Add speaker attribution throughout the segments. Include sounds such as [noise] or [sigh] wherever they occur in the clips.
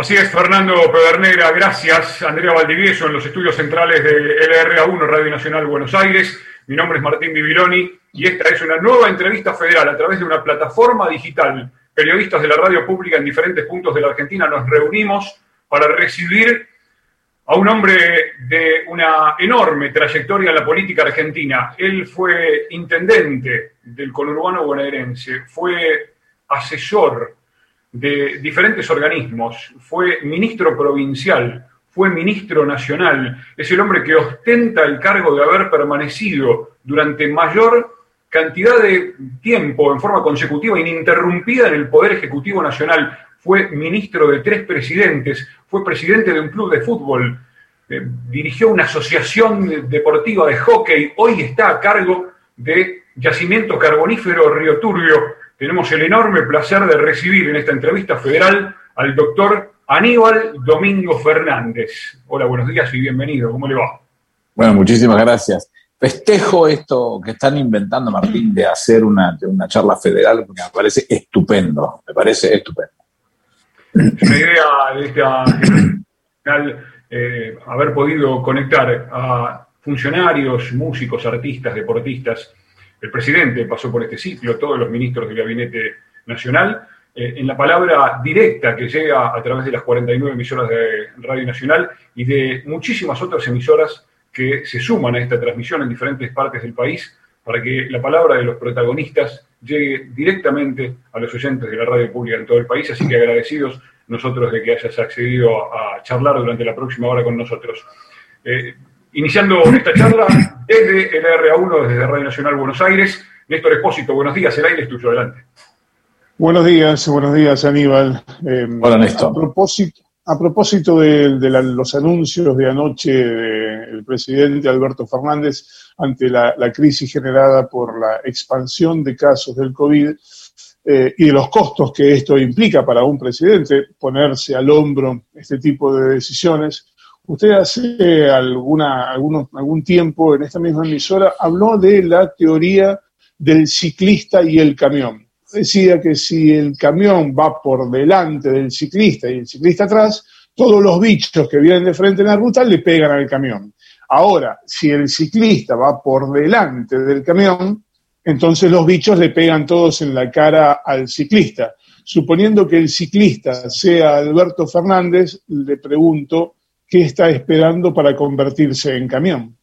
Speaker 1: Así es, Fernando Pedernera, gracias. Andrea Valdivieso en los estudios centrales de LRA1 Radio Nacional Buenos Aires. Mi nombre es Martín Bibiloni y esta es una nueva entrevista federal a través de una plataforma digital. Periodistas de la radio pública en diferentes puntos de la Argentina nos reunimos para recibir a un hombre de una enorme trayectoria en la política argentina. Él fue intendente del conurbano bonaerense, fue asesor de diferentes organismos, fue ministro provincial, fue ministro nacional, es el hombre que ostenta el cargo de haber permanecido durante mayor cantidad de tiempo en forma consecutiva, ininterrumpida en el Poder Ejecutivo Nacional, fue ministro de tres presidentes, fue presidente de un club de fútbol, eh, dirigió una asociación deportiva de hockey, hoy está a cargo de Yacimiento Carbonífero Río Turbio. Tenemos el enorme placer de recibir en esta entrevista federal al doctor Aníbal Domingo Fernández. Hola, buenos días y bienvenido. ¿Cómo le va?
Speaker 2: Bueno, muchísimas gracias. Festejo esto que están inventando, Martín, de hacer una, una charla federal, porque me parece estupendo. Me parece estupendo.
Speaker 1: Es una idea de esta final, eh, haber podido conectar a funcionarios, músicos, artistas, deportistas. El presidente pasó por este ciclo, todos los ministros del Gabinete Nacional, eh, en la palabra directa que llega a través de las 49 emisoras de Radio Nacional y de muchísimas otras emisoras que se suman a esta transmisión en diferentes partes del país para que la palabra de los protagonistas llegue directamente a los oyentes de la radio pública en todo el país. Así que agradecidos nosotros de que hayas accedido a charlar durante la próxima hora con nosotros. Eh, iniciando esta charla desde el RA1, desde Radio Nacional Buenos Aires, Néstor Espósito, buenos días, el aire es tuyo, adelante.
Speaker 3: Buenos días, buenos días, Aníbal.
Speaker 2: Eh, Hola, Néstor.
Speaker 3: A propósito, a propósito de, los anuncios de anoche del presidente Alberto Fernández ante la, crisis generada por la expansión de casos del COVID eh, y de los costos que esto implica para un presidente, ponerse al hombro este tipo de decisiones, usted hace alguna, algún tiempo en esta misma emisora habló de la teoría del ciclista y el camión decía que si el camión va por delante del ciclista y el ciclista atrás, todos los bichos que vienen de frente en la ruta le pegan al camión. Ahora, si el ciclista va por delante del camión, entonces los bichos le pegan todos en la cara al ciclista. Suponiendo que el ciclista sea Alberto Fernández, le pregunto qué está esperando para convertirse en camión.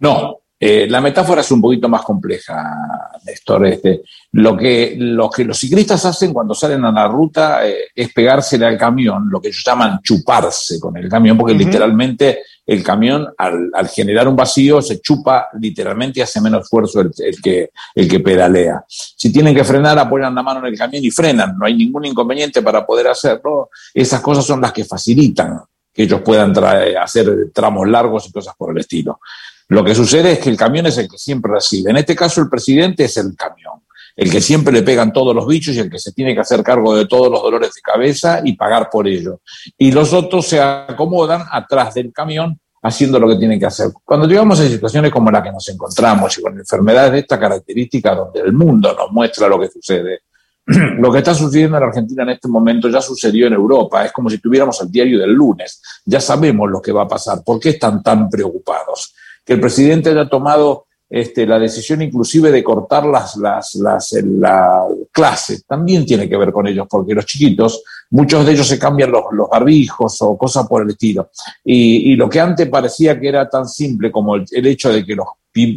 Speaker 2: No, eh, la metáfora es un poquito más compleja, Néstor. Este, lo, que, lo que los ciclistas hacen cuando salen a la ruta eh, es pegársele al camión, lo que ellos llaman chuparse con el camión, porque literalmente el camión al, generar un vacío se chupa literalmente y hace menos esfuerzo el, que, el que pedalea. Si tienen que frenar, apoyan la mano en el camión y frenan. No hay ningún inconveniente para poder hacerlo. Esas cosas son las que facilitan que ellos puedan hacer tramos largos y cosas por el estilo. Lo que sucede es que el camión es el que siempre recibe. En este caso, el presidente es el camión, el que siempre le pegan todos los bichos y el que se tiene que hacer cargo de todos los dolores de cabeza y pagar por ello. Y los otros se acomodan atrás del camión haciendo lo que tienen que hacer. Cuando llegamos a situaciones como la que nos encontramos y con enfermedades de esta característica donde el mundo nos muestra lo que sucede, [clears throat] lo que está sucediendo en Argentina en este momento ya sucedió en Europa. Es como si tuviéramos el diario del lunes. Ya sabemos lo que va a pasar. ¿Por qué están tan preocupados? que el presidente haya tomado este, la decisión inclusive de cortar las, las, las, la clase, también tiene que ver con ellos, porque los chiquitos, muchos de ellos se cambian los, barbijos o cosas por el estilo. Y, y, lo que antes parecía que era tan simple como el, hecho de que los,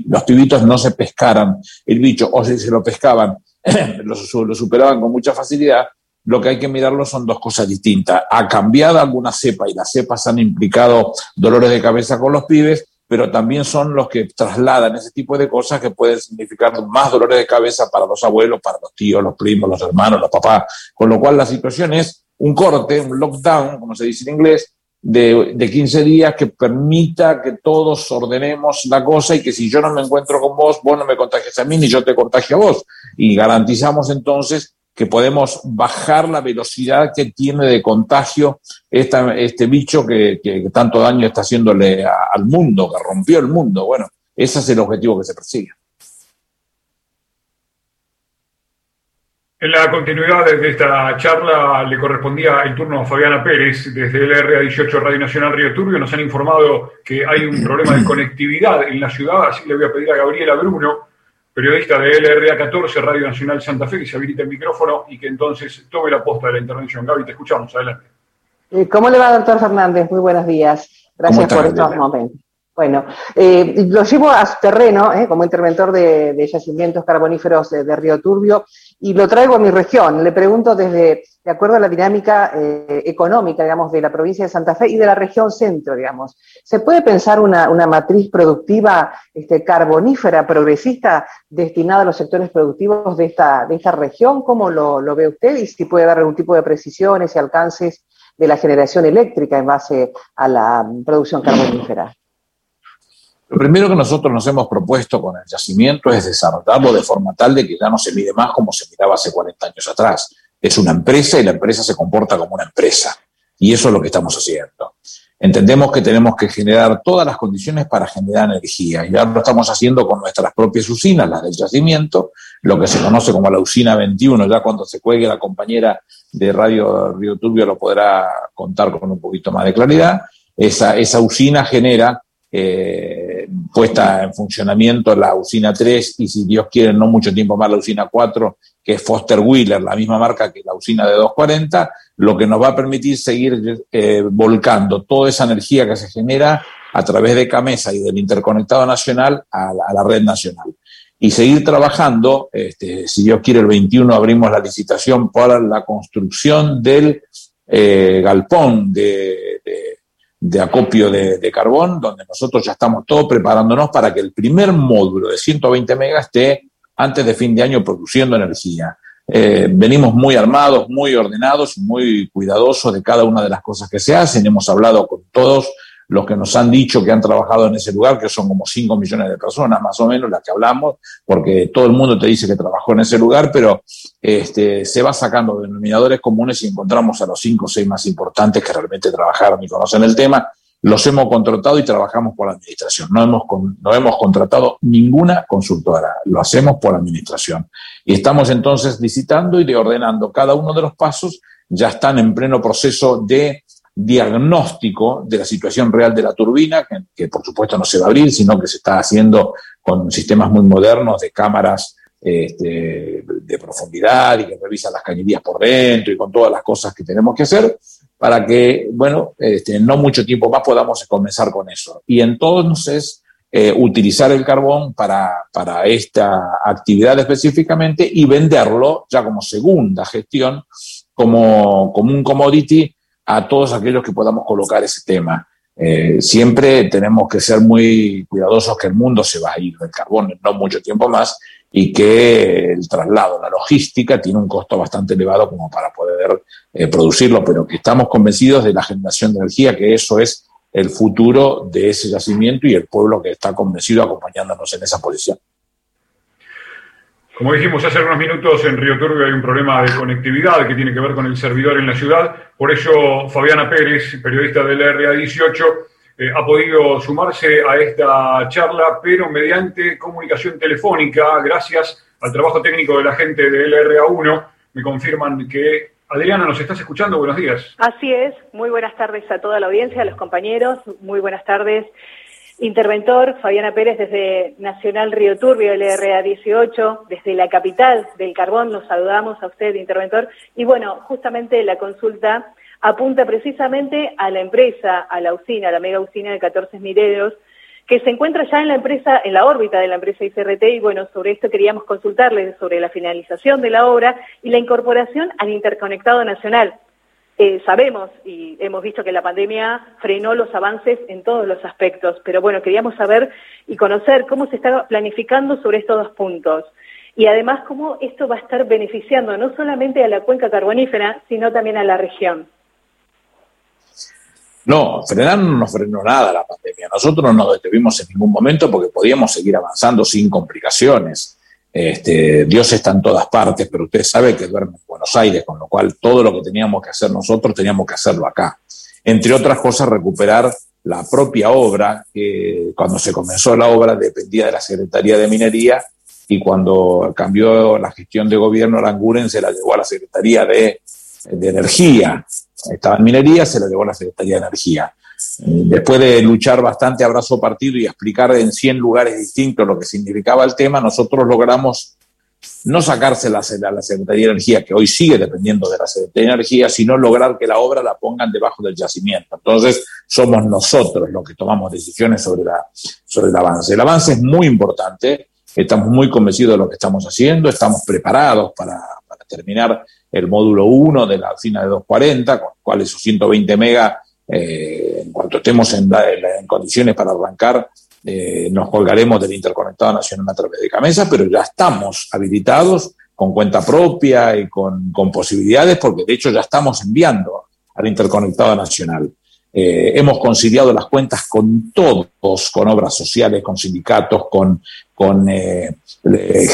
Speaker 2: los pibitos no se pescaran el bicho, o si se lo pescaban, [clears throat] lo, lo superaban con mucha facilidad, lo que hay que mirarlo son dos cosas distintas. Ha cambiado alguna cepa y las cepas han implicado dolores de cabeza con los pibes, pero también son los que trasladan ese tipo de cosas que pueden significar más dolores de cabeza para los abuelos, para los tíos, los primos, los hermanos, los papás. Con lo cual la situación es un corte, un lockdown, como se dice en inglés, de, de 15 días que permita que todos ordenemos la cosa y que si yo no me encuentro con vos, vos no me contagies a mí ni yo te contagio a vos. Y garantizamos entonces que podemos bajar la velocidad que tiene de contagio esta, este bicho que, tanto daño está haciéndole al mundo, que rompió el mundo. Bueno, ese es el objetivo que se persigue.
Speaker 1: En la continuidad de esta charla le correspondía el turno a Fabiana Pérez desde el RA 18 Radio Nacional Río Turbio. Nos han informado que hay un problema de conectividad en la ciudad, así le voy a pedir a Gabriela Bruno, periodista de LRA 14 Radio Nacional Santa Fe, que se habilite el micrófono y que entonces tome la posta de la intervención. Gaby, te escuchamos, adelante.
Speaker 4: Eh, ¿Cómo le va, doctor Fernández? Muy buenos días. Gracias por estos momentos. Bueno, eh, lo llevo a su terreno eh, como interventor de, yacimientos carboníferos de, Río Turbio y lo traigo a mi región. Le pregunto desde, de acuerdo a la dinámica eh, económica, digamos, de la provincia de Santa Fe y de la región centro, digamos, ¿se puede pensar una, matriz productiva este, carbonífera progresista destinada a los sectores productivos de esta, de esta región? ¿Cómo lo, lo ve usted? Y si puede dar algún tipo de precisiones y alcances de la generación eléctrica en base a la producción carbonífera.
Speaker 2: Lo primero que nosotros nos hemos propuesto con el yacimiento es desarrollarlo de forma tal de que ya no se mide más como se miraba hace 40 años atrás. Es una empresa y la empresa se comporta como una empresa. Y eso es lo que estamos haciendo. Entendemos que tenemos que generar todas las condiciones para generar energía. Y ahora lo estamos haciendo con nuestras propias usinas, las del yacimiento, lo que se conoce como la usina 21. Ya cuando se cuelgue la compañera de Radio Río Turbio lo podrá contar con un poquito más de claridad. Esa, esa usina genera eh, puesta en funcionamiento la usina 3 y si Dios quiere no mucho tiempo más la usina 4, que es Foster Wheeler, la misma marca que la usina de 240, lo que nos va a permitir seguir eh, volcando toda esa energía que se genera a través de Camesa y del interconectado nacional a la, red nacional. Y seguir trabajando, este, si Dios quiere, el 21 abrimos la licitación para la construcción del eh, galpón de de acopio de, carbón, donde nosotros ya estamos todos preparándonos para que el primer módulo de 120 megas esté antes de fin de año produciendo energía. Eh, venimos muy armados, muy ordenados, muy cuidadosos de cada una de las cosas que se hacen. Hemos hablado con todos los que nos han dicho que han trabajado en ese lugar, que son como 5 millones de personas más o menos las que hablamos, porque todo el mundo te dice que trabajó en ese lugar, pero este, se va sacando denominadores comunes y encontramos a los 5 o 6 más importantes que realmente trabajaron y conocen el tema. Los hemos contratado y trabajamos por la administración. No hemos, no hemos contratado ninguna consultora, lo hacemos por administración. Y estamos entonces licitando y de ordenando cada uno de los pasos. Ya están en pleno proceso de diagnóstico de la situación real de la turbina, que, por supuesto no se va a abrir, sino que se está haciendo con sistemas muy modernos de cámaras este, de profundidad y que revisan las cañerías por dentro y con todas las cosas que tenemos que hacer para que, bueno, este, no mucho tiempo más podamos comenzar con eso. Y entonces eh, utilizar el carbón para, para esta actividad específicamente y venderlo ya como segunda gestión, como, como un commodity a todos aquellos que podamos colocar ese tema. Eh, siempre tenemos que ser muy cuidadosos que el mundo se va a ir del carbón no mucho tiempo más y que el traslado, la logística tiene un costo bastante elevado como para poder eh, producirlo, pero que estamos convencidos de la generación de energía, que eso es el futuro de ese yacimiento y el pueblo que está convencido acompañándonos en esa posición.
Speaker 1: Como dijimos hace unos minutos, en Río Turbio hay un problema de conectividad que tiene que ver con el servidor en la ciudad. Por eso Fabiana Pérez, periodista del RA 18, eh, ha podido sumarse a esta charla, pero mediante comunicación telefónica, gracias al trabajo técnico de la gente del RA 1. Me confirman que Adriana, ¿nos estás escuchando? Buenos días.
Speaker 5: Así es, muy buenas tardes a toda la audiencia, a los compañeros, muy buenas tardes Interventor, Fabiana Pérez desde Nacional Río Turbio, LRA 18, desde la capital del carbón, nos saludamos a usted, interventor. Y bueno, justamente la consulta apunta precisamente a la empresa, a la usina, a la mega usina de 14 mineros, que se encuentra ya en la empresa, en la órbita de la empresa ICRT, y bueno, sobre esto queríamos consultarles sobre la finalización de la obra y la incorporación al interconectado nacional. Eh, sabemos y hemos visto que la pandemia frenó los avances en todos los aspectos, pero bueno, queríamos saber y conocer cómo se está planificando sobre estos dos puntos. Y además cómo esto va a estar beneficiando no solamente a la cuenca carbonífera, sino también a la región.
Speaker 2: No, frenar no nos frenó nada la pandemia. Nosotros no nos detuvimos en ningún momento porque podíamos seguir avanzando sin complicaciones. Este, Dios está en todas partes, pero usted sabe que duerme en Buenos Aires, con lo cual todo lo que teníamos que hacer nosotros teníamos que hacerlo acá. Entre otras cosas, recuperar la propia obra, que cuando se comenzó la obra dependía de la Secretaría de Minería y cuando cambió la gestión de gobierno, Aranguren se la llevó a la Secretaría de, de Energía. Estaba en minería, se la llevó a la Secretaría de Energía. Después de luchar bastante abrazo partido y explicar en 100 lugares distintos lo que significaba el tema, nosotros logramos no sacársela a la Secretaría de Energía, que hoy sigue dependiendo de la Secretaría de Energía, sino lograr que la obra la pongan debajo del yacimiento. Entonces, somos nosotros los que tomamos decisiones sobre, la, sobre el avance. El avance es muy importante, estamos muy convencidos de lo que estamos haciendo, estamos preparados para, terminar el módulo 1 de la usina de 240, con lo cual esos 120 megas, eh, en cuanto estemos en, condiciones para arrancar, eh, nos colgaremos del interconectado nacional a través de Camesa, pero ya estamos habilitados con cuenta propia y con, posibilidades, porque de hecho ya estamos enviando al interconectado nacional. Eh, hemos conciliado las cuentas con todos, con obras sociales, con sindicatos, con, con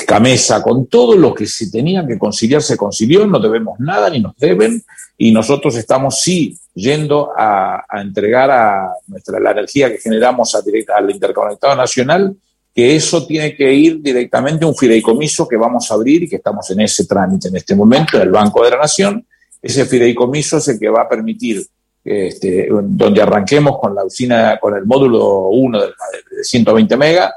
Speaker 2: Camesa, con todo lo que se tenía que conciliar, se concilió, no debemos nada ni nos deben, y nosotros estamos sí yendo a, entregar a nuestra, la energía que generamos a al interconectado nacional, que eso tiene que ir directamente a un fideicomiso que vamos a abrir y que estamos en ese trámite en este momento en Banco de la Nación. Ese fideicomiso es el que va a permitir, este, donde arranquemos con la usina, con el módulo 1 de, de 120 megas,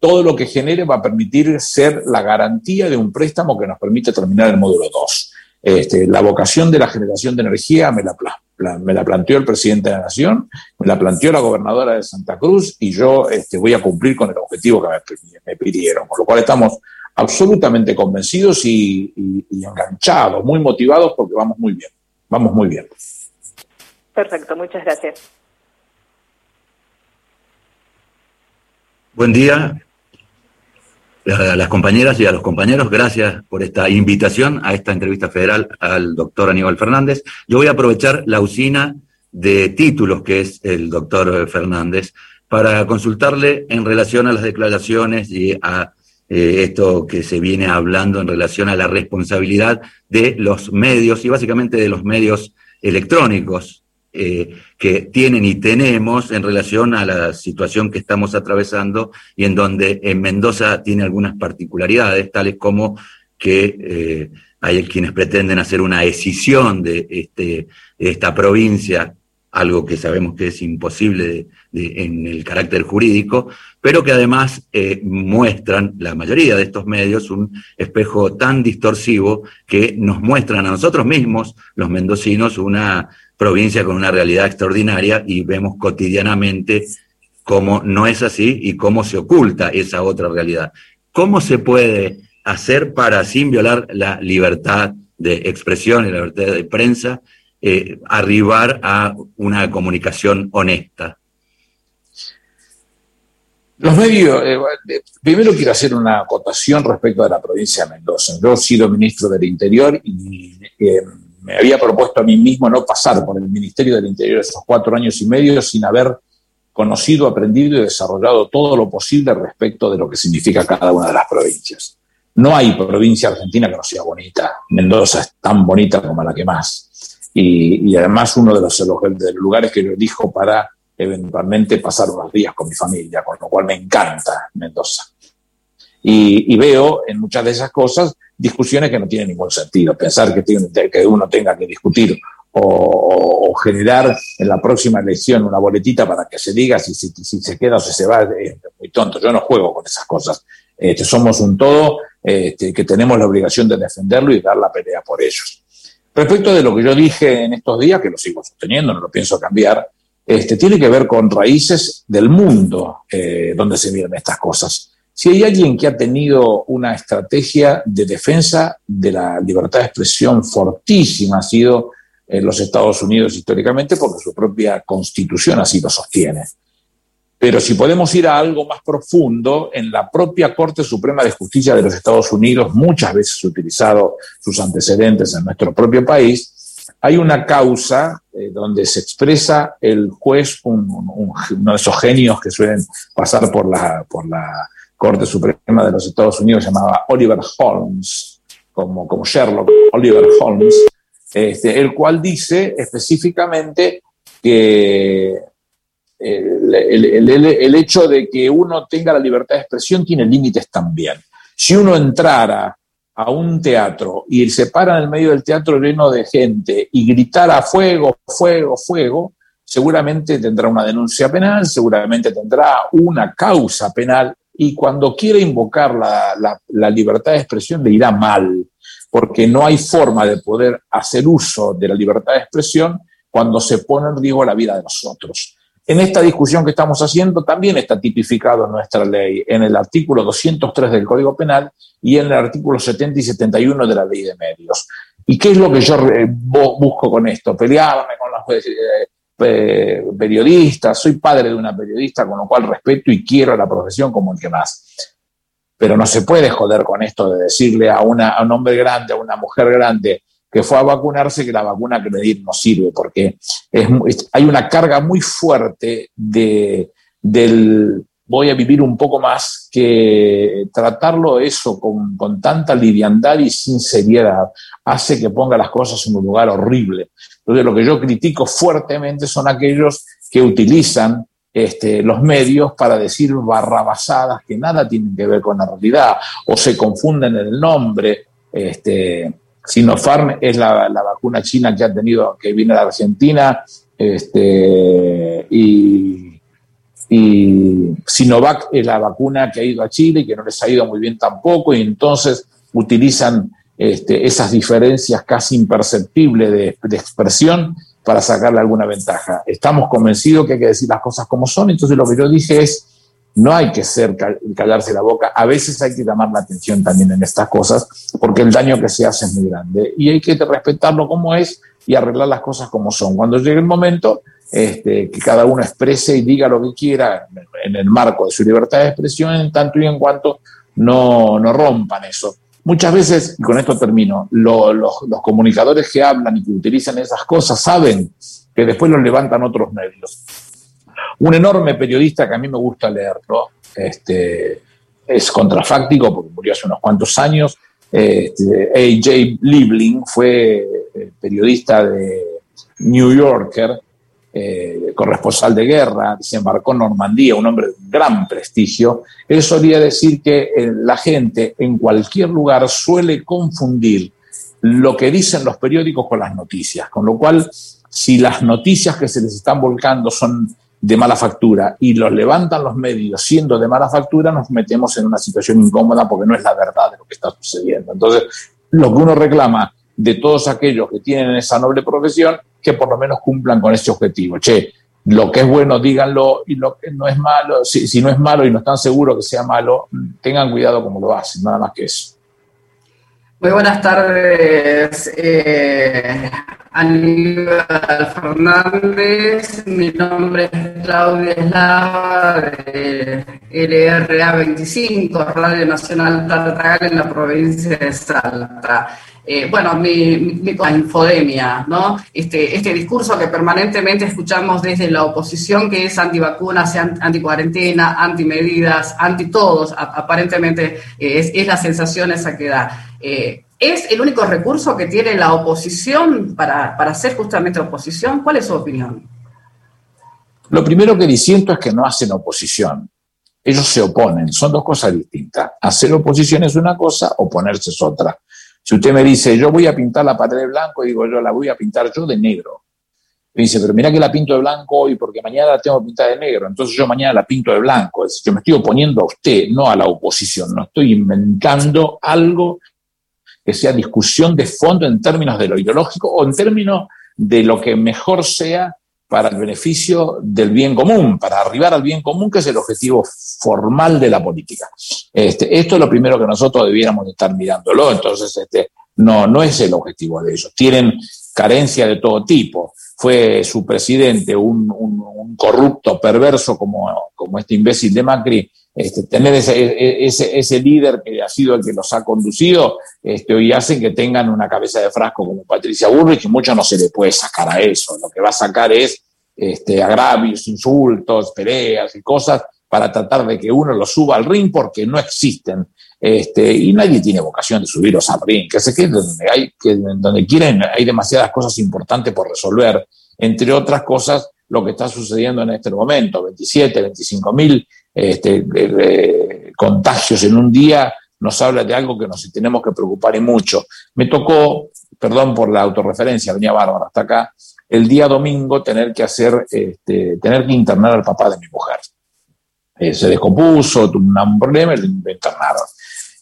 Speaker 2: todo lo que genere va a permitir ser la garantía de un préstamo que nos permite terminar el módulo 2. Este, la vocación de la generación de energía me la, me la planteó el presidente de la Nación, me la planteó la gobernadora de Santa Cruz y yo este, voy a cumplir con el objetivo que me, pidieron, con lo cual estamos absolutamente convencidos y, y, enganchados, muy motivados porque vamos muy bien, vamos muy bien.
Speaker 5: Perfecto, muchas gracias.
Speaker 6: Buen día, a las compañeras y a los compañeros, gracias por esta invitación a esta entrevista federal al doctor Aníbal Fernández. Yo voy a aprovechar la usina de títulos que es el doctor Fernández para consultarle en relación a las declaraciones y a eh, esto que se viene hablando en relación a la responsabilidad de los medios y básicamente de los medios electrónicos eh, que tienen y tenemos en relación a la situación que estamos atravesando y en donde en Mendoza tiene algunas particularidades, tales como que eh, hay quienes pretenden hacer una escisión de, este, esta provincia, algo que sabemos que es imposible en el carácter jurídico, pero que además eh, muestran, la mayoría de estos medios, un espejo tan distorsivo que nos muestran a nosotros mismos, los mendocinos, una provincia con una realidad extraordinaria y vemos cotidianamente cómo no es así y cómo se oculta esa otra realidad. ¿Cómo se puede hacer para, sin violar la libertad de expresión y la libertad de prensa, eh, arribar a una comunicación honesta?
Speaker 2: Los medios, eh, primero quiero hacer una acotación respecto a la provincia de Mendoza. Yo he sido ministro del Interior y eh, me había propuesto a mí mismo no pasar por el Ministerio del Interior esos cuatro años y medio sin haber conocido, aprendido y desarrollado todo lo posible respecto de lo que significa cada una de las provincias. No hay provincia argentina que no sea bonita. Mendoza es tan bonita como la que más. Y, además uno de los, de los lugares que yo elijo para eventualmente pasar unos días con mi familia, con lo cual me encanta Mendoza. Y, y, veo en muchas de esas cosas discusiones que no tienen ningún sentido. Pensar que, tiene, que uno tenga que discutir o, generar en la próxima elección una boletita para que se diga si, si, se queda o si se va es muy tonto. Yo no juego con esas cosas. Este, somos un todo este, que tenemos la obligación de defenderlo y dar la pelea por ellos. Respecto de lo que yo dije en estos días, que lo sigo sosteniendo, no lo pienso cambiar, este, tiene que ver con raíces del mundo eh, donde se miran estas cosas. Si hay alguien que ha tenido una estrategia de defensa de la libertad de expresión fortísima, ha sido en los Estados Unidos históricamente, porque su propia constitución así lo sostiene. Pero si podemos ir a algo más profundo, en la propia Corte Suprema de Justicia de los Estados Unidos, muchas veces utilizado sus antecedentes en nuestro propio país, hay una causa eh, donde se expresa el juez, uno de esos genios que suelen pasar por la, por la Corte Suprema de los Estados Unidos llamaba Oliver Holmes, como, como Sherlock, Oliver Holmes, este, el cual dice específicamente que el, hecho de que uno tenga la libertad de expresión tiene límites también. Si uno entrara a un teatro y se para en el medio del teatro lleno de gente y gritara fuego, fuego, fuego, seguramente tendrá una denuncia penal, seguramente tendrá una causa penal y cuando quiere invocar la, libertad de expresión le irá mal, porque no hay forma de poder hacer uso de la libertad de expresión cuando se pone en riesgo la vida de nosotros. En esta discusión que estamos haciendo también está tipificado nuestra ley, en el artículo 203 del Código Penal y en el artículo 70 y 71 de la Ley de Medios. ¿Y qué es lo que yo busco con esto? Pelearme con los eh, periodistas, soy padre de una periodista, con lo cual respeto y quiero la profesión como el que más. Pero no se puede joder con esto de decirle a, a un hombre grande, a una mujer grande, que fue a vacunarse que la vacuna que medir no sirve, porque es, hay una carga muy fuerte de, del voy a vivir un poco más que tratarlo eso con, con tanta liviandad y sinceridad hace que ponga las cosas en un lugar horrible. Entonces lo que yo critico fuertemente son aquellos que utilizan este, los medios para decir barrabasadas que nada tienen que ver con la realidad o se confunden en el nombre. Este, Sinopharm es la, vacuna china que ha tenido, que viene de Argentina, este, y, y, Sinovac es la vacuna que ha ido a Chile y que no les ha ido muy bien tampoco, y entonces utilizan este, esas diferencias casi imperceptibles de, de, expresión para sacarle alguna ventaja. Estamos convencidos que hay que decir las cosas como son, entonces lo que yo dije es, no hay que ser callarse la boca, a veces hay que llamar la atención también en estas cosas, porque el daño que se hace es muy grande y hay que respetarlo como es y arreglar las cosas como son. Cuando llegue el momento, este, que cada uno exprese y diga lo que quiera en el marco de su libertad de expresión, en tanto y en cuanto no, no rompan eso. Muchas veces, y con esto termino, los, los comunicadores que hablan y que utilizan esas cosas saben que después los levantan otros medios un enorme periodista que a mí me gusta leerlo, este, es contrafáctico porque murió hace unos cuantos años. Este, A.J. Liebling fue eh, periodista de New Yorker, eh, corresponsal de guerra, desembarcó en Normandía, un hombre de gran prestigio. Él solía decir que eh, la gente en cualquier lugar suele confundir lo que dicen los periódicos con las noticias, con lo cual si las noticias que se les están volcando son de mala factura y los levantan los medios siendo de mala factura, nos metemos en una situación incómoda porque no es la verdad de lo que está sucediendo. Entonces, lo que uno reclama de todos aquellos que tienen esa noble profesión, que por lo menos cumplan con ese objetivo. Che, lo que es bueno, díganlo, y lo que no es malo, si, si no es malo y no están seguros que sea malo, tengan cuidado como lo hacen, nada más que eso.
Speaker 7: Muy buenas tardes, eh, Aníbal Fernández. Mi nombre es Claudia Eslava de LRA 25, Radio Nacional Tartagal en la provincia de Salta. Eh, bueno, mi, mi, infodemia, ¿no? Este, este discurso que permanentemente escuchamos desde la oposición, que es antivacunas, anticuarentena, antimedidas, anti todos, aparentemente eh, es, es la sensación esa que da. Eh, ¿Es el único recurso que tiene la oposición para, para hacer justamente oposición? ¿Cuál es su opinión?
Speaker 2: Lo primero que diciendo es que no hacen oposición. Ellos se oponen, son dos cosas distintas. Hacer oposición es una cosa, oponerse es otra. Si usted me dice, yo voy a pintar la pared de blanco, digo yo la voy a pintar yo de negro. Me dice, pero mira que la pinto de blanco hoy porque mañana la tengo pintada de negro, entonces yo mañana la pinto de blanco. Es decir, yo me estoy oponiendo a usted, no a la oposición. No estoy inventando algo que sea discusión de fondo en términos de lo ideológico o en términos de lo que mejor sea para el beneficio del bien común, para arribar al bien común, que es el objetivo formal de la política. Este, esto es lo primero que nosotros debiéramos estar mirándolo, entonces este, no, no es el objetivo de ellos. Tienen carencia de todo tipo. Fue su presidente un, corrupto, perverso como, como este imbécil de Macri, este, tener ese, ese, líder que ha sido el que los ha conducido, este, hoy hacen que tengan una cabeza de frasco como Patricia Burrich, y mucho no se le puede sacar a eso. Lo que va a sacar es este, agravios, insultos, peleas y cosas para tratar de que uno lo suba al ring porque no existen. Este, y nadie tiene vocación de subirlos al ring, que se quede donde, hay, que donde quieren, hay demasiadas cosas importantes por resolver, entre otras cosas, lo que está sucediendo en este momento, 27, 25 mil este, contagios en un día nos habla de algo que nos tenemos que preocupar mucho. Me tocó, perdón por la autorreferencia, venía Bárbara hasta acá, el día domingo tener que hacer, este, tener que internar al papá de mi mujer. Eh, se descompuso, tuvo un problema y lo internaron.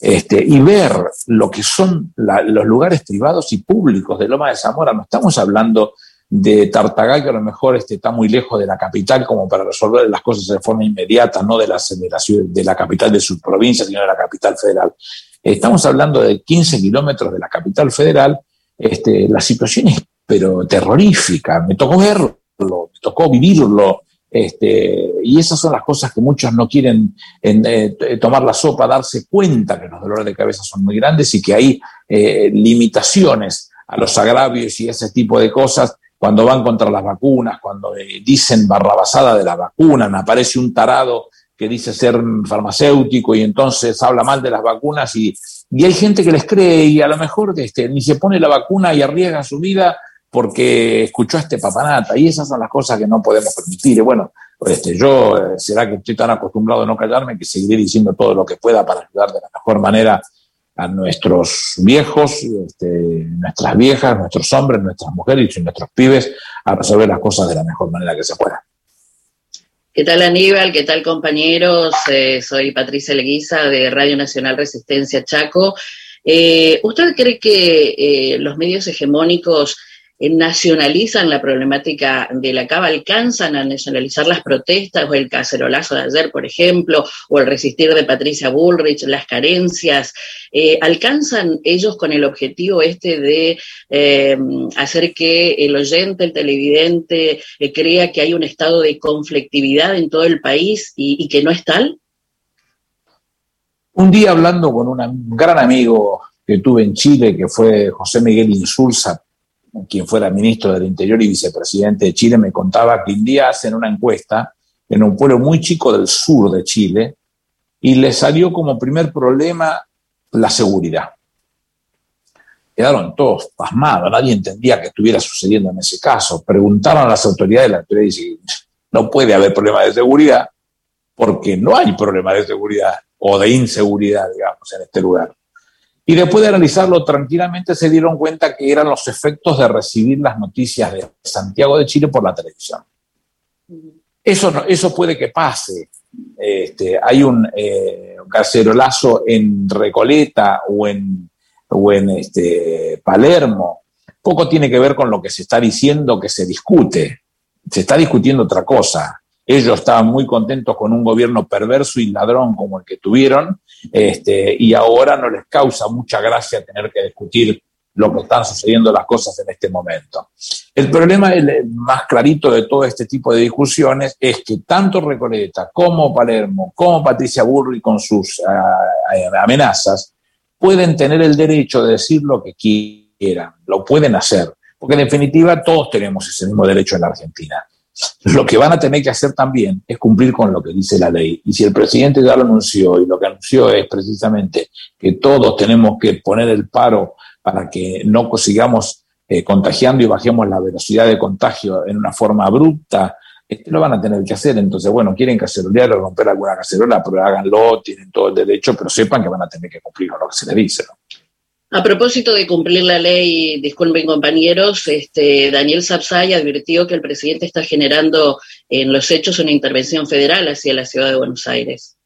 Speaker 2: Este, y ver lo que son los lugares privados y públicos de Loma de Zamora, no estamos hablando de Tartagal, que a lo mejor este, está muy lejos de la capital como para resolver las cosas de forma inmediata, no de la, de la capital de su provincia, sino de la capital federal. Estamos hablando de 15 kilómetros de la capital federal. Este, la situación es pero terrorífica. Me tocó verlo, me tocó vivirlo. Este, y esas son las cosas que muchos no quieren eh, tomar la sopa, darse cuenta que los dolores de cabeza son muy grandes y que hay eh, limitaciones a los agravios y ese tipo de cosas. Cuando van contra las vacunas, cuando eh, dicen barrabasada de la vacuna, aparece un tarado que dice ser farmacéutico y entonces habla mal de las vacunas y, y hay gente que les cree y a lo mejor este, ni se pone la vacuna y arriesga su vida porque escuchó a este papanata y esas son las cosas que no podemos permitir. Y bueno, este, yo eh, será que estoy tan acostumbrado a no callarme que seguiré diciendo todo lo que pueda para ayudar de la mejor manera a nuestros viejos, este, nuestras viejas, nuestros hombres, nuestras mujeres y nuestros pibes a resolver las cosas de la mejor manera que se pueda.
Speaker 8: ¿Qué tal Aníbal? ¿Qué tal compañeros? Eh, soy Patricia Leguiza de Radio Nacional Resistencia Chaco. Eh, ¿Usted cree que los medios hegemónicos nacionalizan la problemática de la cava, alcanzan a nacionalizar las protestas o el cacerolazo de ayer, por ejemplo, o el resistir de Patricia Bullrich, las carencias, eh, alcanzan ellos con el objetivo este de eh, hacer que el oyente, el televidente, crea que hay un estado de conflictividad en todo el país y, que no es tal?
Speaker 2: Un día hablando con un gran amigo que tuve en Chile, que fue José Miguel Insulza, quien fuera ministro del Interior y vicepresidente de Chile, me contaba que un día hacen una encuesta en un pueblo muy chico del sur de Chile y le salió como primer problema la seguridad. Quedaron todos pasmados, nadie entendía qué estuviera sucediendo en ese caso. Preguntaron a las autoridades, la autoridad dice, no puede haber problema de seguridad porque no hay problema de seguridad o de inseguridad, digamos, en este lugar. Y después de analizarlo tranquilamente se dieron cuenta que eran los efectos de recibir las noticias de Santiago de Chile por la televisión. Eso, eso puede que pase. Este, hay un, eh, cacerolazo en Recoleta o en, o en este, Palermo. Poco tiene que ver con lo que se está diciendo que se discute. Se está discutiendo otra cosa. Ellos estaban muy contentos con un gobierno perverso y ladrón como el que tuvieron, este, y ahora no les causa mucha gracia tener que discutir lo que están sucediendo las cosas en este momento. El problema más clarito de todo este tipo de discusiones es que tanto Recoleta como Palermo, como Patricia Burri con sus ah, amenazas, pueden tener el derecho de decir lo que quieran, lo pueden hacer, porque en definitiva todos tenemos ese mismo derecho en la Argentina. Lo que van a tener que hacer también es cumplir con lo que dice la ley. Y si el presidente ya lo anunció y lo que anunció es precisamente que todos tenemos que poner el paro para que no sigamos eh, contagiando y bajemos la velocidad de contagio en una forma abrupta, este, lo van a tener que hacer. Entonces, bueno, quieren cacerolear o romper alguna cacerola, pero háganlo, tienen todo el derecho, pero sepan que van a tener que cumplir con lo que se les dice.
Speaker 8: A propósito de cumplir la ley, disculpen compañeros, este, Daniel Sapsay advirtió que el presidente está generando en los hechos una intervención federal hacia la ciudad de Buenos Aires.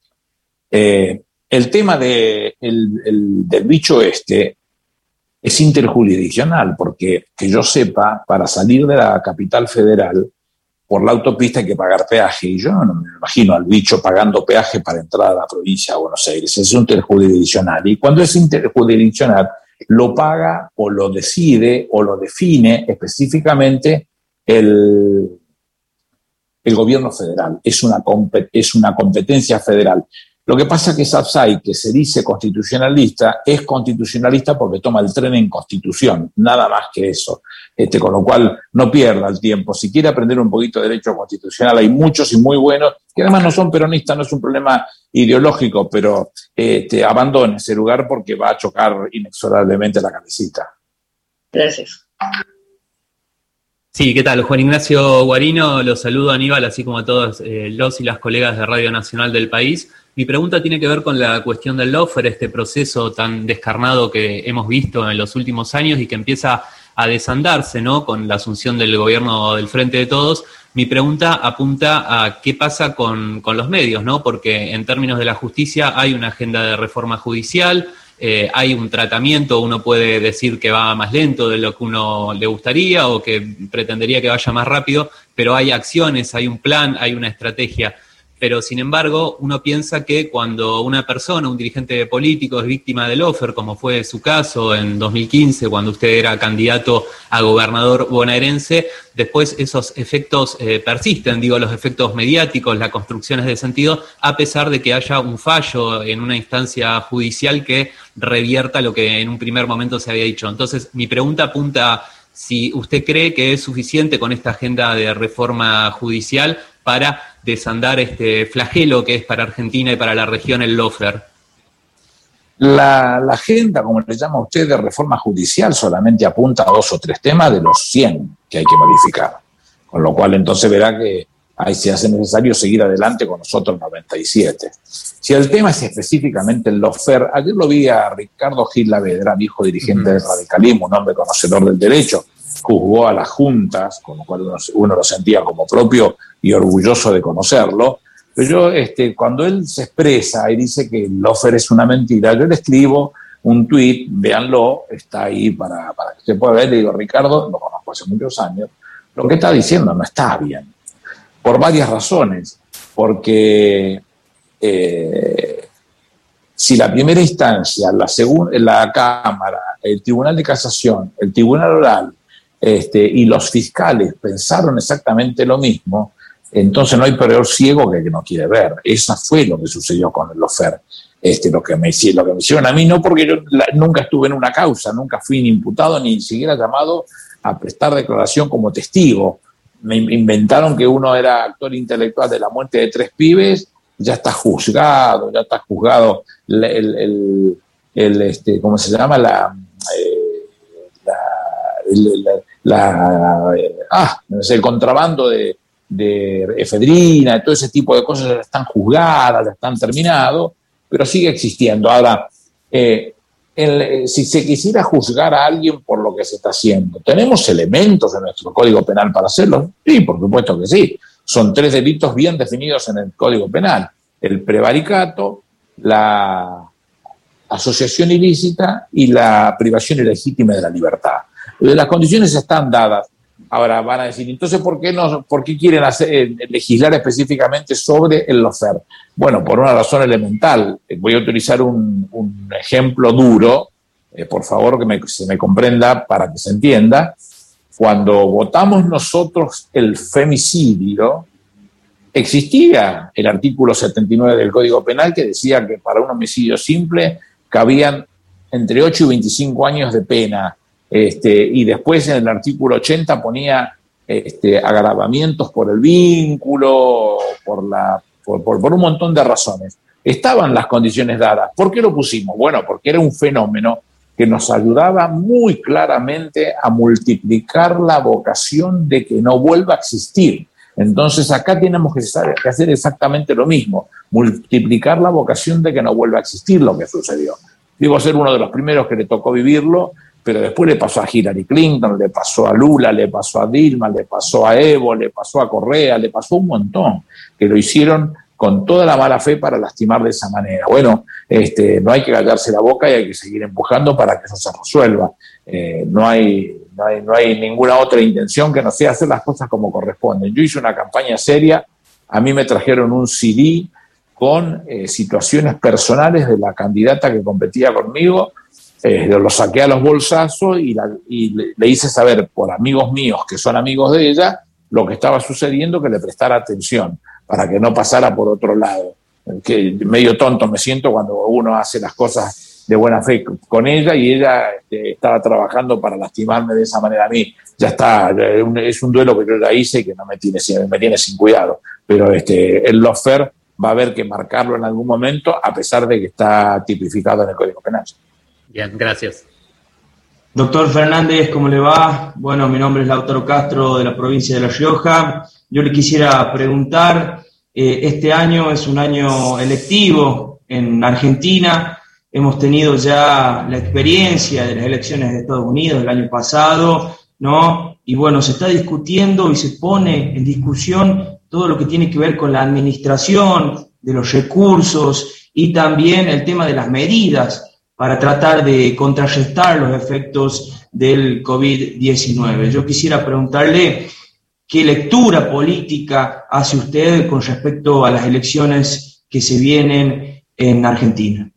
Speaker 2: Eh, el tema de, del bicho este es interjurisdiccional, porque que yo sepa, para salir de la capital federal por la autopista hay que pagar peaje, y yo no me imagino al bicho pagando peaje para entrar a la provincia de Buenos Aires. Es interjurisdiccional. Y cuando es interjurisdiccional, lo paga o lo decide o lo define específicamente el, el gobierno federal. Es una competencia federal. Lo que pasa es que Sapsay, que se dice constitucionalista, es constitucionalista porque toma el tren en constitución, nada más que eso. Este, con lo cual, no pierda el tiempo. Si quiere aprender un poquito de derecho constitucional, hay muchos y muy buenos, que además no son peronistas, no es un problema ideológico, pero este, abandone ese lugar porque va a chocar inexorablemente la cabecita.
Speaker 8: Gracias.
Speaker 9: Sí, ¿qué tal? Juan Ignacio Guarino, los saludo a Aníbal, así como a todos eh, los y las colegas de Radio Nacional del país. Mi pregunta tiene que ver con la cuestión del lofer, este proceso tan descarnado que hemos visto en los últimos años y que empieza a desandarse, ¿no? Con la asunción del gobierno del Frente de Todos. Mi pregunta apunta a qué pasa con, con los medios, ¿no? Porque en términos de la justicia hay una agenda de reforma judicial, eh, hay un tratamiento, uno puede decir que va más lento de lo que uno le gustaría o que pretendería que vaya más rápido, pero hay acciones, hay un plan, hay una estrategia pero sin embargo uno piensa que cuando una persona, un dirigente político es víctima del offer, como fue su caso en 2015, cuando usted era candidato a gobernador bonaerense, después esos efectos eh, persisten, digo, los efectos mediáticos, las construcciones de sentido, a pesar de que haya un fallo en una instancia judicial que revierta lo que en un primer momento se había dicho. Entonces, mi pregunta apunta si usted cree que es suficiente con esta agenda de reforma judicial para desandar este flagelo que es para Argentina y para la región el lofer.
Speaker 2: La, agenda, como le llama usted, de reforma judicial solamente apunta a dos o tres temas de los 100 que hay que modificar. Con lo cual entonces verá que ahí se hace necesario seguir adelante con los otros 97. Si el tema es específicamente el lofer, ayer lo vi a Ricardo Gil Lavedra, viejo dirigente del radicalismo, un hombre conocedor del derecho, juzgó a las juntas, con lo cual uno, lo sentía como propio y orgulloso de conocerlo. Pero yo, este, cuando él se expresa y dice que el offer es una mentira, yo le escribo un tuit, véanlo, está ahí para, para que se pueda ver, le digo, Ricardo, lo conozco hace muchos años, lo que está diciendo no está bien, por varias razones, porque eh, si la primera instancia, la, la Cámara, el Tribunal de Casación, el Tribunal Oral este, y los fiscales pensaron exactamente lo mismo, entonces no hay peor ciego que el que no quiere ver. Eso fue lo que sucedió con el Lofer. Este, lo, que me, hicieron a mí, no porque yo nunca estuve en una causa, nunca fui ni imputado ni siquiera llamado a prestar declaración como testigo. Me inventaron que uno era actor intelectual de la muerte de tres pibes, ya está juzgado, ya está juzgado el, este, ¿cómo se llama? La, eh, ah, el contrabando de, efedrina, todo ese tipo de cosas ya están juzgadas, ya están terminados, pero sigue existiendo. Ahora, eh, eh, si se quisiera juzgar a alguien por lo que se está haciendo, ¿tenemos elementos en nuestro Código Penal para hacerlo? Sí, por supuesto que sí. Son tres delitos bien definidos en el Código Penal. El prevaricato, la asociación ilícita y la privación ilegítima de la libertad. Las condiciones están dadas. Ahora van a decir, entonces, ¿por qué, no, por qué quieren hacer, eh, legislar específicamente sobre el lofer? Bueno, por una razón elemental. Voy a utilizar un, ejemplo duro, eh, por favor que se me comprenda para que se entienda. Cuando votamos nosotros el femicidio, existía el artículo 79 del Código Penal que decía que para un homicidio simple cabían entre 8 y 25 años de pena. Este, y después en el artículo 80 ponía este, agravamientos por el vínculo, por, la, por, por, un montón de razones. Estaban las condiciones dadas. ¿Por qué lo pusimos? Bueno, porque era un fenómeno que nos ayudaba muy claramente a multiplicar la vocación de que no vuelva a existir. Entonces acá tenemos que hacer exactamente lo mismo, multiplicar la vocación de que no vuelva a existir lo que sucedió. Digo ser uno de los primeros que le tocó vivirlo pero después le pasó a Hillary Clinton, le pasó a Lula, le pasó a Dilma, le pasó a Evo, le pasó a Correa, le pasó un montón, que lo hicieron con toda la mala fe para lastimar de esa manera. Bueno, este, no hay que callarse la boca y hay que seguir empujando para que eso se resuelva. Eh, no, hay, no, hay, no hay ninguna otra intención que no sea hacer las cosas como corresponden. Yo hice una campaña seria, a mí me trajeron un CD con eh, situaciones personales de la candidata que competía conmigo, eh, lo saqué a los bolsazos y, le, hice saber por amigos míos que son amigos de ella lo que estaba sucediendo, que le prestara atención para que no pasara por otro lado. Que medio tonto me siento cuando uno hace las cosas de buena fe con ella y ella este, estaba trabajando para lastimarme de esa manera a mí. Ya está, es un duelo que yo ya hice y que no me tiene, me tiene sin cuidado. Pero este, el lofer va a haber que marcarlo en algún momento, a pesar de que está tipificado en el Código Penal.
Speaker 9: Bien, gracias.
Speaker 10: Doctor Fernández, ¿cómo le va? Bueno, mi nombre es Lautaro Castro de la provincia de La Rioja. Yo le quisiera preguntar Eh, este año es un año electivo en Argentina. Hemos tenido ya la experiencia de las elecciones de Estados Unidos el año pasado, ¿no? Y bueno, se está discutiendo y se pone en discusión todo lo que tiene que ver con la administración de los recursos y también el tema de las medidas para tratar de contrarrestar los efectos del COVID-19. Yo quisiera preguntarle qué lectura política hace usted con respecto a las elecciones que se vienen en Argentina.